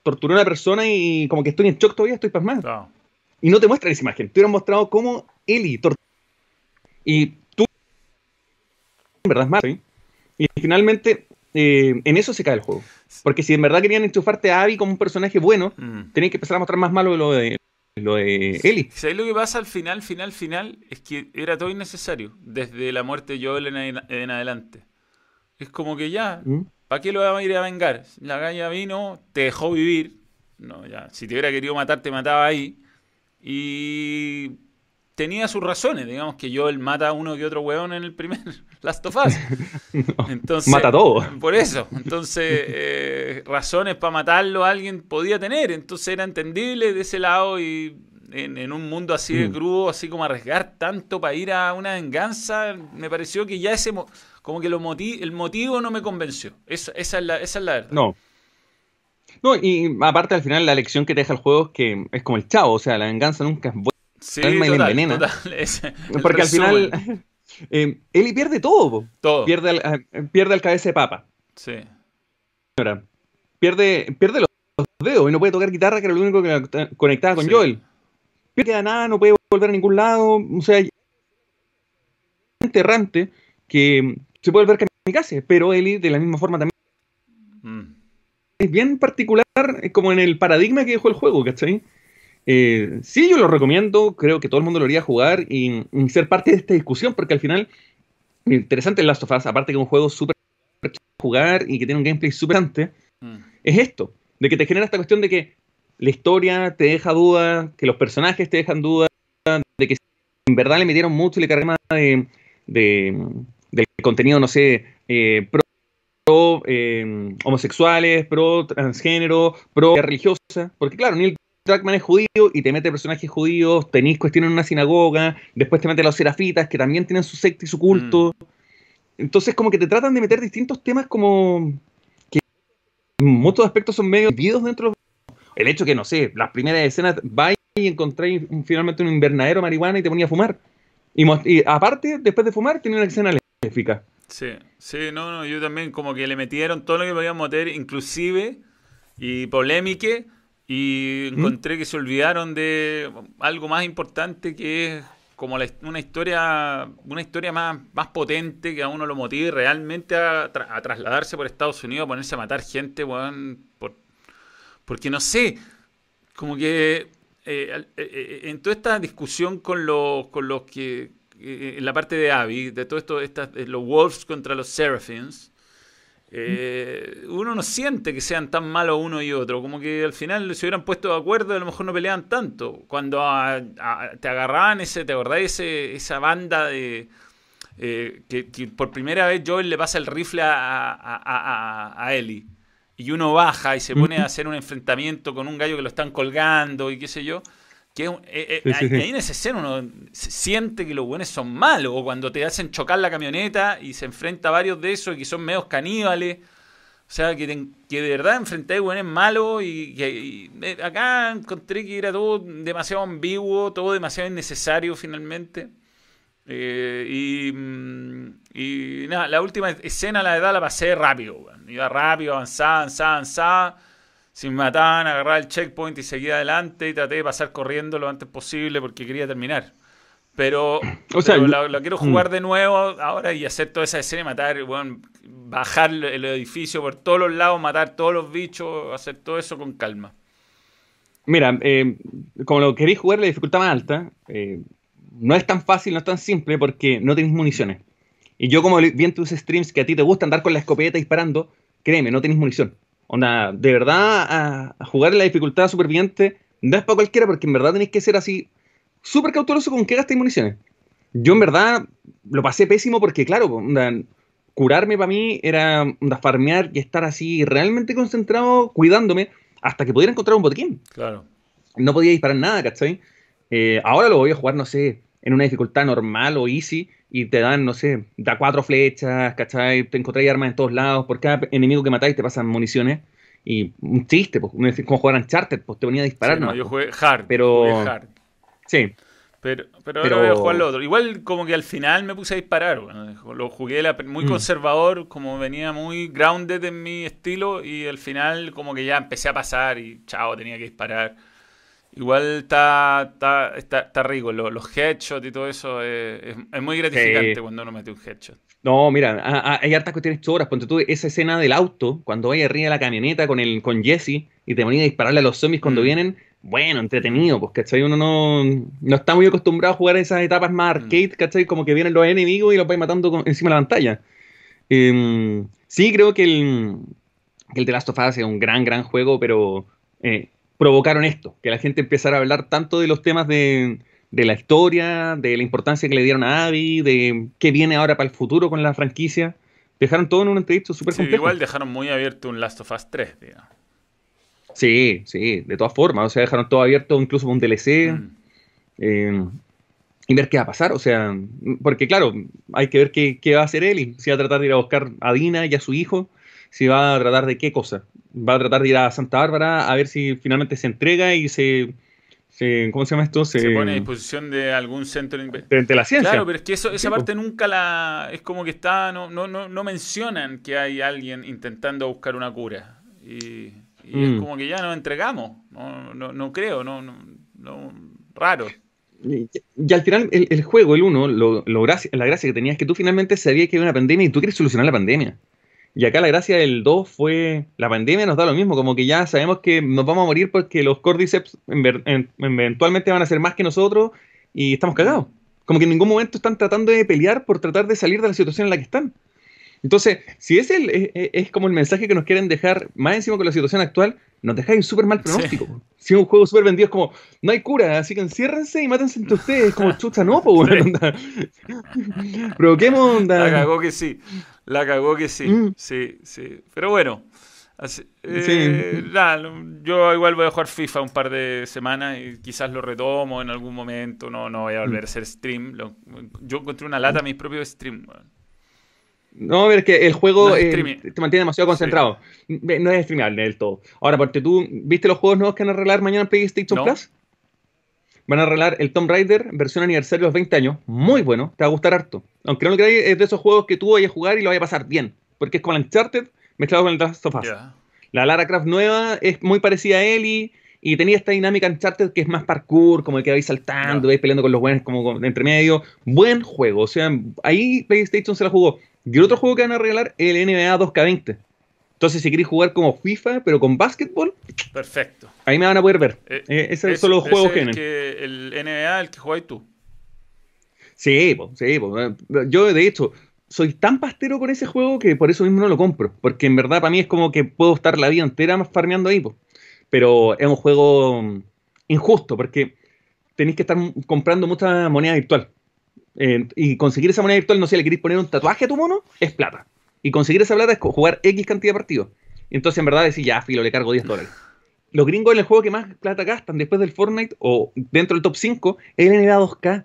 torturó a una persona y como que estoy en shock todavía, estoy pasmado. Y no te muestran esa imagen. Te hubieran mostrado cómo Eli torturó. Y tú, en verdad, es más. Y finalmente, eh, en eso se cae el juego. Porque si en verdad querían enchufarte a Abby como un personaje bueno, mm. tenían que empezar a mostrar más malo de lo de, lo de Ellie. ¿Sabes lo que pasa al final, final, final? Es que era todo innecesario. Desde la muerte de Joel en, adelante. Es como que ya, ¿Mm? ¿Para qué lo vamos a ir a vengar? La galla vino, te dejó vivir. No, ya. Si te hubiera querido matar, te mataba ahí. Y. tenía sus razones. Digamos que Joel mata a uno que otro weón en el primer (laughs) Last of Us. (laughs) Entonces, mata todo. Por eso. Entonces, eh, razones para matarlo alguien podía tener. Entonces era entendible de ese lado y en, un mundo así de mm. crudo, así como arriesgar tanto para ir a una venganza, me pareció que ya ese, como que lo el motivo no me convenció. Esa, esa, es la, esa es la verdad. No. No, y aparte al final la lección que te deja el juego es que es como el chavo, o sea, la venganza nunca es buena. Sí, total, Porque al final (laughs) eh, Eli pierde todo, todo. Pierde, al, eh, pierde al cabeza de papa. Sí. pierde, pierde los dedos y no puede tocar guitarra, que era lo único que conectaba con Joel queda nada, no puede volver a ningún lado, o sea, enterrante que se puede volver kamikaze, pero Eli de la misma forma también mm. es bien particular como en el paradigma que dejó el juego, ¿cachai? Eh, sí, yo lo recomiendo, creo que todo el mundo lo haría jugar y, ser parte de esta discusión, porque al final, interesante el Last of Us, aparte que es un juego súper jugar y que tiene un gameplay súper antes, mm. es esto, de que te genera esta cuestión de que la historia te deja dudas, que los personajes te dejan dudas, de que en verdad le metieron mucho y le cargaron de, de, contenido, no sé, eh, pro, eh, homosexuales, pro transgénero, pro religiosa, porque claro, Neil Druckmann es judío y te mete personajes judíos, tenéis cuestiones en una sinagoga, después te mete los serafitas que también tienen su secta y su culto. Mm. Entonces como que te tratan de meter distintos temas como que en muchos aspectos son medio vividos dentro de los el hecho que, no sé, las primeras escenas, vais y encontráis finalmente un invernadero marihuana y te ponía a fumar. Y, aparte, después de fumar, tenía una escena lésbica. Sí, sí, no, no, yo también como que le metieron todo lo que podían meter, inclusive, y polémica, y ¿Mm? encontré que se olvidaron de algo más importante que es como una historia una historia más, más potente que a uno lo motive realmente a, trasladarse por Estados Unidos, a ponerse a matar gente, bueno, por porque no sé, como que eh, eh, eh, en toda esta discusión con los, con los que, en la parte de Abby, de todo esto, estas, los Wolves contra los Seraphins, uno no siente que sean tan malos uno y otro, como que al final se hubieran puesto de acuerdo a lo mejor no peleaban tanto. Cuando te agarraban ese, ¿te acordás? Ese, esa banda de... que, por primera vez Joel le pasa el rifle a, a, a Ellie y uno baja y se pone a hacer un enfrentamiento con un gallo que lo están colgando y qué sé yo, que eh, eh, ahí, en ese escena uno siente que los buenos son malos, o cuando te hacen chocar la camioneta y se enfrenta a varios de esos y que son medios caníbales. O sea, que, que de verdad enfrenté buenos malos y, y, eh, acá encontré que era todo demasiado ambiguo, todo demasiado innecesario finalmente. Eh, mm, y, nada, la última escena, la verdad, la pasé rápido. Iba rápido, avanzaba, avanzaba, avanzaba. Si me mataban, agarraba el checkpoint y seguía adelante y traté de pasar corriendo lo antes posible porque quería terminar. Pero, o sea, la, quiero jugar mm. de nuevo ahora y hacer toda esa escena y matar, bajar el edificio por todos los lados, matar todos los bichos, hacer todo eso con calma. Mira, eh, como lo queréis jugar la dificultad más alta, eh, no es tan fácil, no es tan simple porque no tenéis municiones. Y yo como vi en tus streams que a ti te gusta andar con la escopeta disparando, créeme, no tenéis munición. Onda, de verdad, a, jugar en la dificultad superviviente no es para cualquiera porque en verdad tenéis que ser así súper cauteloso con qué gastéis municiones. Yo en verdad lo pasé pésimo porque, claro, onda, curarme para mí era onda, farmear y estar así realmente concentrado, cuidándome, hasta que pudiera encontrar un botiquín. Claro. No podía disparar nada, ¿cachai? Eh, ahora lo voy a jugar, no sé, en una dificultad normal o easy y te dan, no sé, da cuatro flechas, ¿cachai? Te encontráis armas en todos lados, por cada enemigo que matáis te pasan municiones. Y un chiste, pues, como jugar Uncharted, pues te venía a disparar. no, yo jugué hard. Pero... Sí. Pero, pero, ahora voy a jugar lo otro. Igual como que al final me puse a disparar. lo jugué muy mm. conservador, como venía muy grounded en mi estilo y al final como que ya empecé a pasar y chao, tenía que disparar. Igual está, está, está, rico, los, los, headshots y todo eso es, muy gratificante cuando uno mete un headshot. No, mira, hay hartas cuestiones choras. Ponte tú esa escena del auto, cuando vaya arriba de la camioneta con el con Jesse y te ponía a dispararle a los zombies cuando mm. vienen. Bueno, entretenido, pues, ¿cachai? Uno no, no está muy acostumbrado a jugar esas etapas más mm. arcade, ¿cachai? Como que vienen los enemigos y los vais matando encima de la pantalla. Em, sí, creo que el, que el The Last of Us es un gran, gran juego, pero eh, provocaron esto, que la gente empezara a hablar tanto de los temas de, de la historia, de la importancia que le dieron a Abby, de qué viene ahora para el futuro con la franquicia. Dejaron todo en un entrevista súper Sí, complejo. igual dejaron muy abierto un Last of Us 3, digamos. Sí, sí, de todas formas. O sea, dejaron todo abierto, incluso con un DLC. Mm. eh, y ver qué va a pasar. O sea, porque claro, hay que ver qué, qué va a hacer Ellie. Si va a tratar de ir a buscar a Dina y a su hijo. Si va a tratar de qué cosa. Va a tratar de ir a Santa Bárbara a ver si finalmente se entrega y se. se- ¿Cómo se llama esto? Se pone a disposición de algún centro de de, la ciencia. Claro, pero es que eso, esa parte nunca la. Es como que está. No, no, no, no mencionan que hay alguien intentando buscar una cura. Y, y es Mm. como que ya nos entregamos. No, no, no creo, no, no, no- Raro. Y, y al final, el, el juego, el 1, lo, lo gracia- la gracia que tenía es que tú finalmente sabías que había una pandemia y tú quieres solucionar la pandemia. Y acá la gracia del 2 fue, la pandemia nos da lo mismo, como que ya sabemos que nos vamos a morir porque los Cordyceps eventualmente van a ser más que nosotros y estamos cagados. Como que en ningún momento están tratando de pelear por tratar de salir de la situación en la que están. Entonces, si es, el, es, es como el mensaje que nos quieren dejar, más encima con la situación actual, nos dejáis un súper mal pronóstico. Si es un juego súper vendido, es como, no hay cura, así que enciérrense y mátense entre ustedes. Como (laughs) chucha, no, pues, weón, onda. (laughs) Provoquemos, onda. La cagó que sí. La cagó que sí. Mm. Sí, sí. Pero bueno. así- eh, yo igual voy a jugar FIFA un par de semanas y quizás lo retomo en algún momento. No, no voy a volver a hacer stream. Lo- yo encontré una lata a mis propios stream. weón. No, a ver, es que el juego No eh, te mantiene demasiado concentrado. No es streamable del todo. Ahora, porque tú, ¿viste los juegos nuevos que van a arreglar mañana en PlayStation No. Plus? Van a arreglar el Tomb Raider, versión aniversario de los 20 años. Muy bueno, te va a gustar harto. Aunque no lo creáis, es de esos juegos que tú vayas a jugar y lo vayas a pasar bien. Porque es como el Uncharted mezclado con el Last of Us. La Lara Croft nueva es muy parecida a Ellie y tenía esta dinámica Uncharted que es más parkour, como el que vais saltando, vais peleando con los buenos como entre medio. Buen juego, o sea, ahí PlayStation se la jugó. Y el otro juego que van a regalar es el NBA 2K20. Entonces, si queréis jugar como FIFA, pero con básquetbol, Perfecto. ahí me van a poder ver. Eh, Eh, Ese- son los juegos es que el, vienen. que el NBA, el que jugáis tú. Sí, po, sí, po. yo de hecho soy tan pastero con ese juego que por eso mismo no lo compro, porque en verdad para mí es como que puedo estar la vida entera más farmeando ahí, po. pero es un juego mm, injusto, porque tenéis que estar comprando mucha moneda virtual. Eh, y conseguir esa moneda virtual, no sé, le queréis poner un tatuaje a tu mono, es plata. Y conseguir esa plata es jugar X cantidad de partidos. Y entonces en verdad decís, ya, filo, le cargo 10 dólares. Los gringos en el juego que más plata gastan después del Fortnite o dentro del top 5 es el NBA 2K.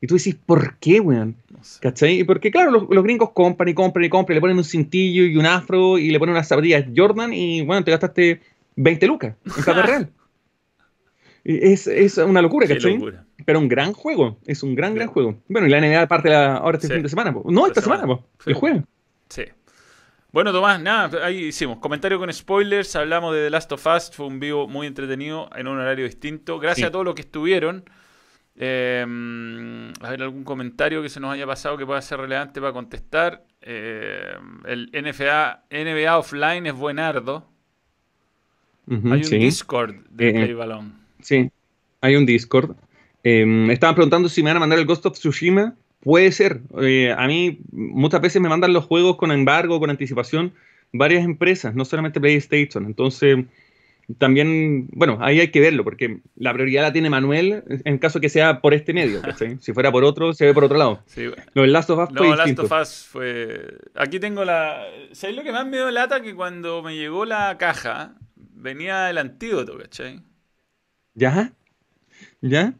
Y tú decís, ¿por qué, weón? No sé. ¿Cachai? Y Porque claro, los, los gringos compran y compran y compran, le ponen un cintillo y un afro y le ponen unas zapatillas Jordan y bueno, te gastaste 20 lucas en plata (laughs) real. Y Es, es una locura, ¿cachai? locura. Pero un gran juego, es un gran, Sí. gran juego. Bueno, y la NBA aparte la, ahora este Sí. fin de semana, po. no, esta Esta semana, semana. po. Sí. el jueves. Sí. Bueno, Tomás, nada, ahí hicimos. Comentario con spoilers, hablamos de The Last of Us, fue un vivo muy entretenido en un horario distinto. Gracias Sí. a todos los que estuvieron. Eh, a ver, algún comentario que se nos haya pasado que pueda ser relevante para contestar. Eh, el NFA, NBA Offline es buenardo. Ujú, Hay un sí. Discord de Eh, Play Balón. Sí, hay un Discord. Eh, estaban preguntando si me van a mandar el Ghost of Tsushima. Puede ser. Eh, a mí muchas veces me mandan los juegos con embargo, con anticipación, varias empresas, no solamente PlayStation. Entonces, también, bueno, ahí hay que verlo, porque la prioridad la tiene Manuel en caso que sea por este medio. ¿cachai? (laughs) Si fuera por otro, se ve por otro lado. Sí, bueno. Lo del Last of Us fue No, Last of Us fue. Aquí tengo la. ¿Sabéis lo que más me dio lata? Que cuando me llegó la caja, venía el antídoto, ¿cachai? ¿Ya? ¿Ya?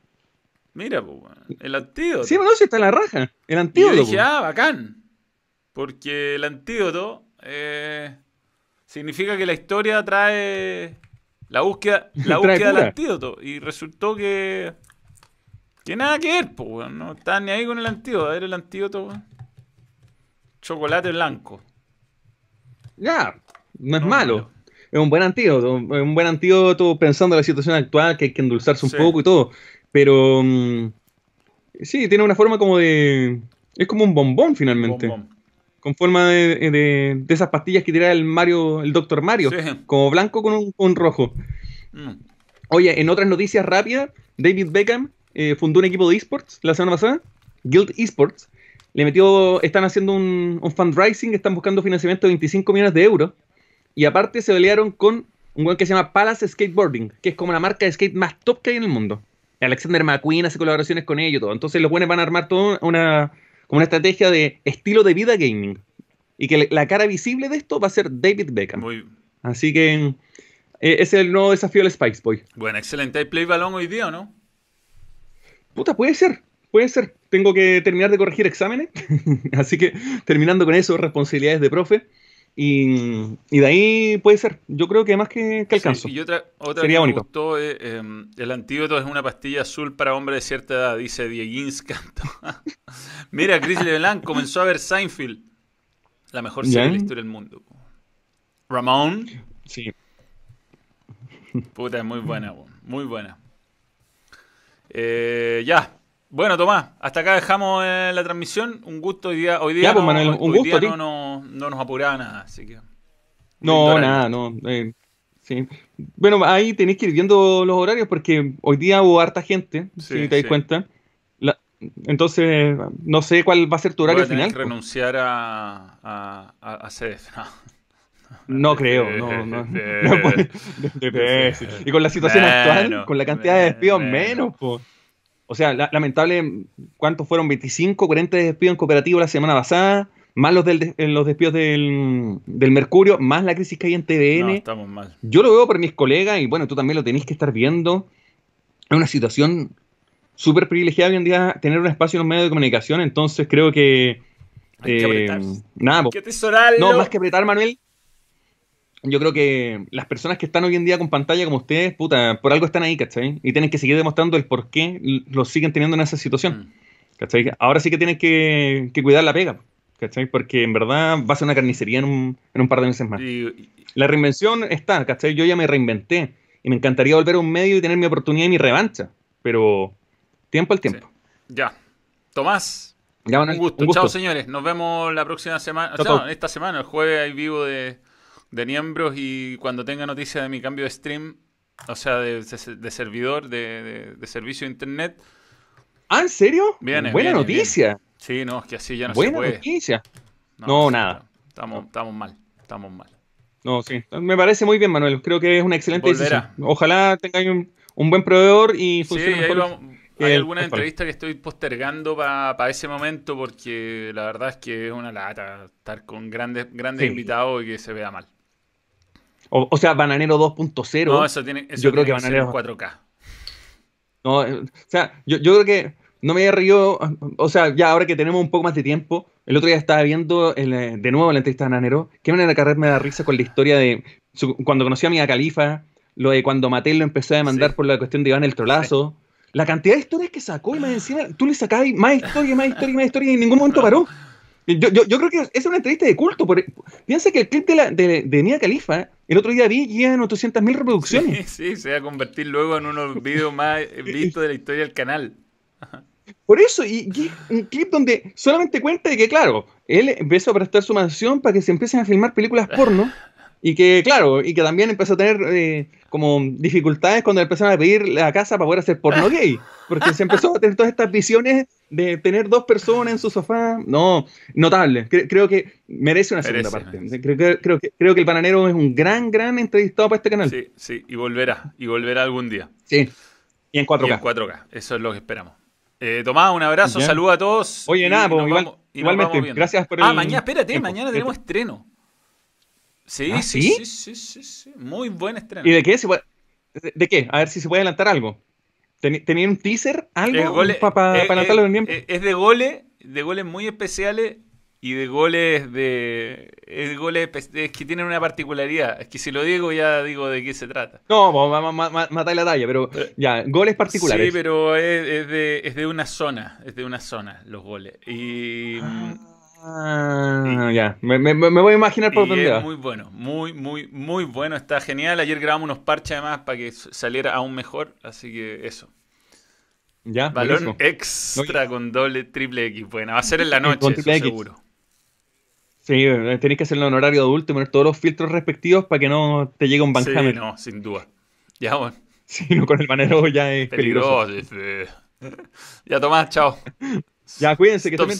Mira, pues, el antídoto. Sí, no, sí está en la raja. El y yo antídoto. dije, po. ah, bacán. Porque el antídoto eh, significa que la historia trae la búsqueda, la (laughs) búsqueda del antídoto. Y resultó que. Que nada que ver, pues, weón. No estaban ni ahí con el antídoto. A ver el antídoto, weón. Chocolate blanco. Ya, no es No, malo. malo. Es un buen antídoto, es un buen antídoto pensando en la situación actual, que hay que endulzarse un Sí. poco y todo. Pero mm, sí, tiene una forma como de. Es como un bombón finalmente. Bombón. Con forma de, de- de esas pastillas que tira el Mario, el Doctor Mario. Sí. Como blanco con un, con rojo. Mm. Oye, en otras noticias rápidas, David Beckham eh, fundó un equipo de esports la semana pasada, Guild Esports. Le metió, están haciendo un, un fundraising, están buscando financiamiento de 25 millones de euros. Y aparte se aliaron con un weón que se llama Palace Skateboarding, que es como la marca de skate más top que hay en el mundo. Alexander McQueen hace colaboraciones con ellos, todo. Entonces los buenos van a armar toda una, como una estrategia de estilo de vida gaming. Y que la cara visible de esto va a ser David Beckham. Muy Así que eh, ese es el nuevo desafío del Spice Boy. bueno, excelente. ¿Hay play balón hoy día o no? Puta, puede ser, puede ser. Tengo que terminar de corregir exámenes. (laughs) Así que terminando con eso, responsabilidades de profe. Y, y de ahí puede ser. Yo creo que más que, que alcanzo. Sí, y otra, otra Sería que bonito. me gustó eh, el antídoto es una pastilla azul para hombres de cierta edad, dice Dieguins Canto. (laughs) Mira, Chris LeBlanc comenzó a ver Seinfeld, la mejor serie Ya. de la historia del mundo. Ramón, Sí. puta, es muy buena, muy buena. Eh, ya. Bueno, Tomás, hasta acá dejamos eh, la transmisión. Un gusto hoy día. Hoy día, Ya, pues, no, Manuel, hoy- un hoy gusto día a no, no, no nos apuraba nada, así que. No, nada, no. eh, sí. Bueno, ahí tenéis que ir viendo los horarios porque hoy día hubo harta gente, Sí, si te das sí. cuenta. La- entonces, no sé cuál va a ser tu Voy horario a tener final. que renunciar a, a, a, a. No. Creo, (laughs) no, no. Y con la situación actual, con la cantidad de despidos, menos. po. O sea, la- lamentable, ¿cuántos fueron? 25, 40 despidos en cooperativo la semana pasada, más los, del, de- los despidos del, del Mercurio, más la crisis que hay en TVN. No, estamos mal. Yo lo veo por mis colegas y bueno, tú también lo tenéis que estar viendo. Es una situación súper privilegiada hoy en día tener un espacio en los medios de comunicación, entonces creo que... Hay que eh, apretar. nada, po. Hay que atesorarlo. no, más que apretar, Manuel, yo creo que las personas que están hoy en día con pantalla como ustedes, puta, por algo están ahí, ¿cachai? Y tienen que seguir demostrando el por qué los siguen teniendo en esa situación, Mm. ¿cachai? Ahora sí que tienen que, que cuidar la pega, ¿cachai? Porque en verdad va a ser una carnicería en un, en un par de meses más. Y- y- La reinvención está, ¿cachai? Yo ya me reinventé y me encantaría volver a un medio y tener mi oportunidad y mi revancha, pero tiempo al tiempo. ya. Tomás, Ya, Manuel, un gusto. Chao, señores. Nos vemos la próxima semana. O sea, chao. esta semana, el jueves hay vivo de, de miembros y cuando tenga noticia de mi cambio de stream, o sea, de, de- de servidor, de, servicio de internet. Ah, ¿en serio? Viene, Buena viene, noticia. Sí, no, es que así ya no Buena se puede. noticia. No, nada. Estamos, estamos mal. Estamos mal. No, sí. Me parece muy bien, Manuel. Creo que es una excelente Volverá. decisión. Ojalá tengáis un, un buen proveedor y Sí, funcione ahí mejor. vamos. que Hay el actual. entrevistas que estoy postergando para ese momento porque la verdad es que es una lata estar con grandes, grandes Sí. invitados y que se vea mal. O, o sea, Bananero 2.0. No, eso tiene, eso yo creo que Bananero- en 4K. No, eh, o sea, yo, yo creo que no me había reído. O sea, ya ahora que tenemos un poco más de tiempo, el otro día estaba viendo el, eh, de nuevo la entrevista de Bananero. Qué manera de carrer me da risa con la historia de su- cuando conocí a Mia Califa, lo de cuando Mattel lo empezó a demandar Sí. por la cuestión de Iván el Trolazo. La cantidad de historias que sacó y más encima, tú le sacabas más historia, más historia, más historia y en ningún momento paró. Yo, yo, yo creo que es una entrevista de culto. por- piensa que el clip de, la, de, de Mia Khalifa, el otro día vi, llegan 800.000 reproducciones. Sí, (laughs) sí, se va a convertir luego en uno de los videos más (laughs) vistos de la historia del canal. Por eso, y, y un clip donde solamente cuenta de que, claro, él empezó a prestar su mansión para que se empiecen a filmar películas porno. (laughs) Y que, claro, y que también empezó a tener eh, como dificultades cuando empezaron a pedir la casa para poder hacer porno gay. Porque se empezó a tener todas estas visiones de tener dos personas en su sofá. No, notable. Cre- creo que merece una segunda Merece, parte. Creo, que- creo, que, creo que el bananero es un gran, gran entrevistado para este canal. Sí. Sí, sí, y volverá, y volverá algún día. Y en Y en 4K. 4K, eso es lo que esperamos. Eh, Tomás, un abrazo, Ya. saludos a todos. Oye, nada, pues, igual- vamos- igualmente, gracias por Ah, el mañana, espérate, tiempo. mañana tenemos estreno. Sí, ¿Ah, sí, sí? sí, sí, sí, sí, muy buen estreno. ¿Y de qué? de, qué? A ver si se puede adelantar algo. Teni- ¿Tenía un teaser? ¿Algo? Para eh, adelantarlo eh, en tiempo. eh, es de goles, de goles muy especiales y de goles de, es de goles es que tienen una particularidad. Es que si lo digo ya digo de qué se trata. No, vamos a ma- ma- matar la talla, pero ya, goles particulares. Eh, Sí, pero es, es de, es de una zona, es de una zona los goles. Y, Ah, ya. Me, me- me voy a imaginar por dónde va. muy bueno, muy, muy, muy bueno, está genial. Ayer grabamos unos parches además para que saliera aún mejor, así que eso. Ya, Balón extra con doble, triple X. Bueno, va a ser en la noche, eso seguro. Sí, eh, tenéis que hacerlo en horario adulto y poner todos los filtros respectivos para que no te llegue un Sí, no, sin duda. Ya, bueno, (laughs) Si no, con el manero ya es peligroso. peligroso. sí. (laughs) Ya, Tomás, chao. Ya, cuídense, que también.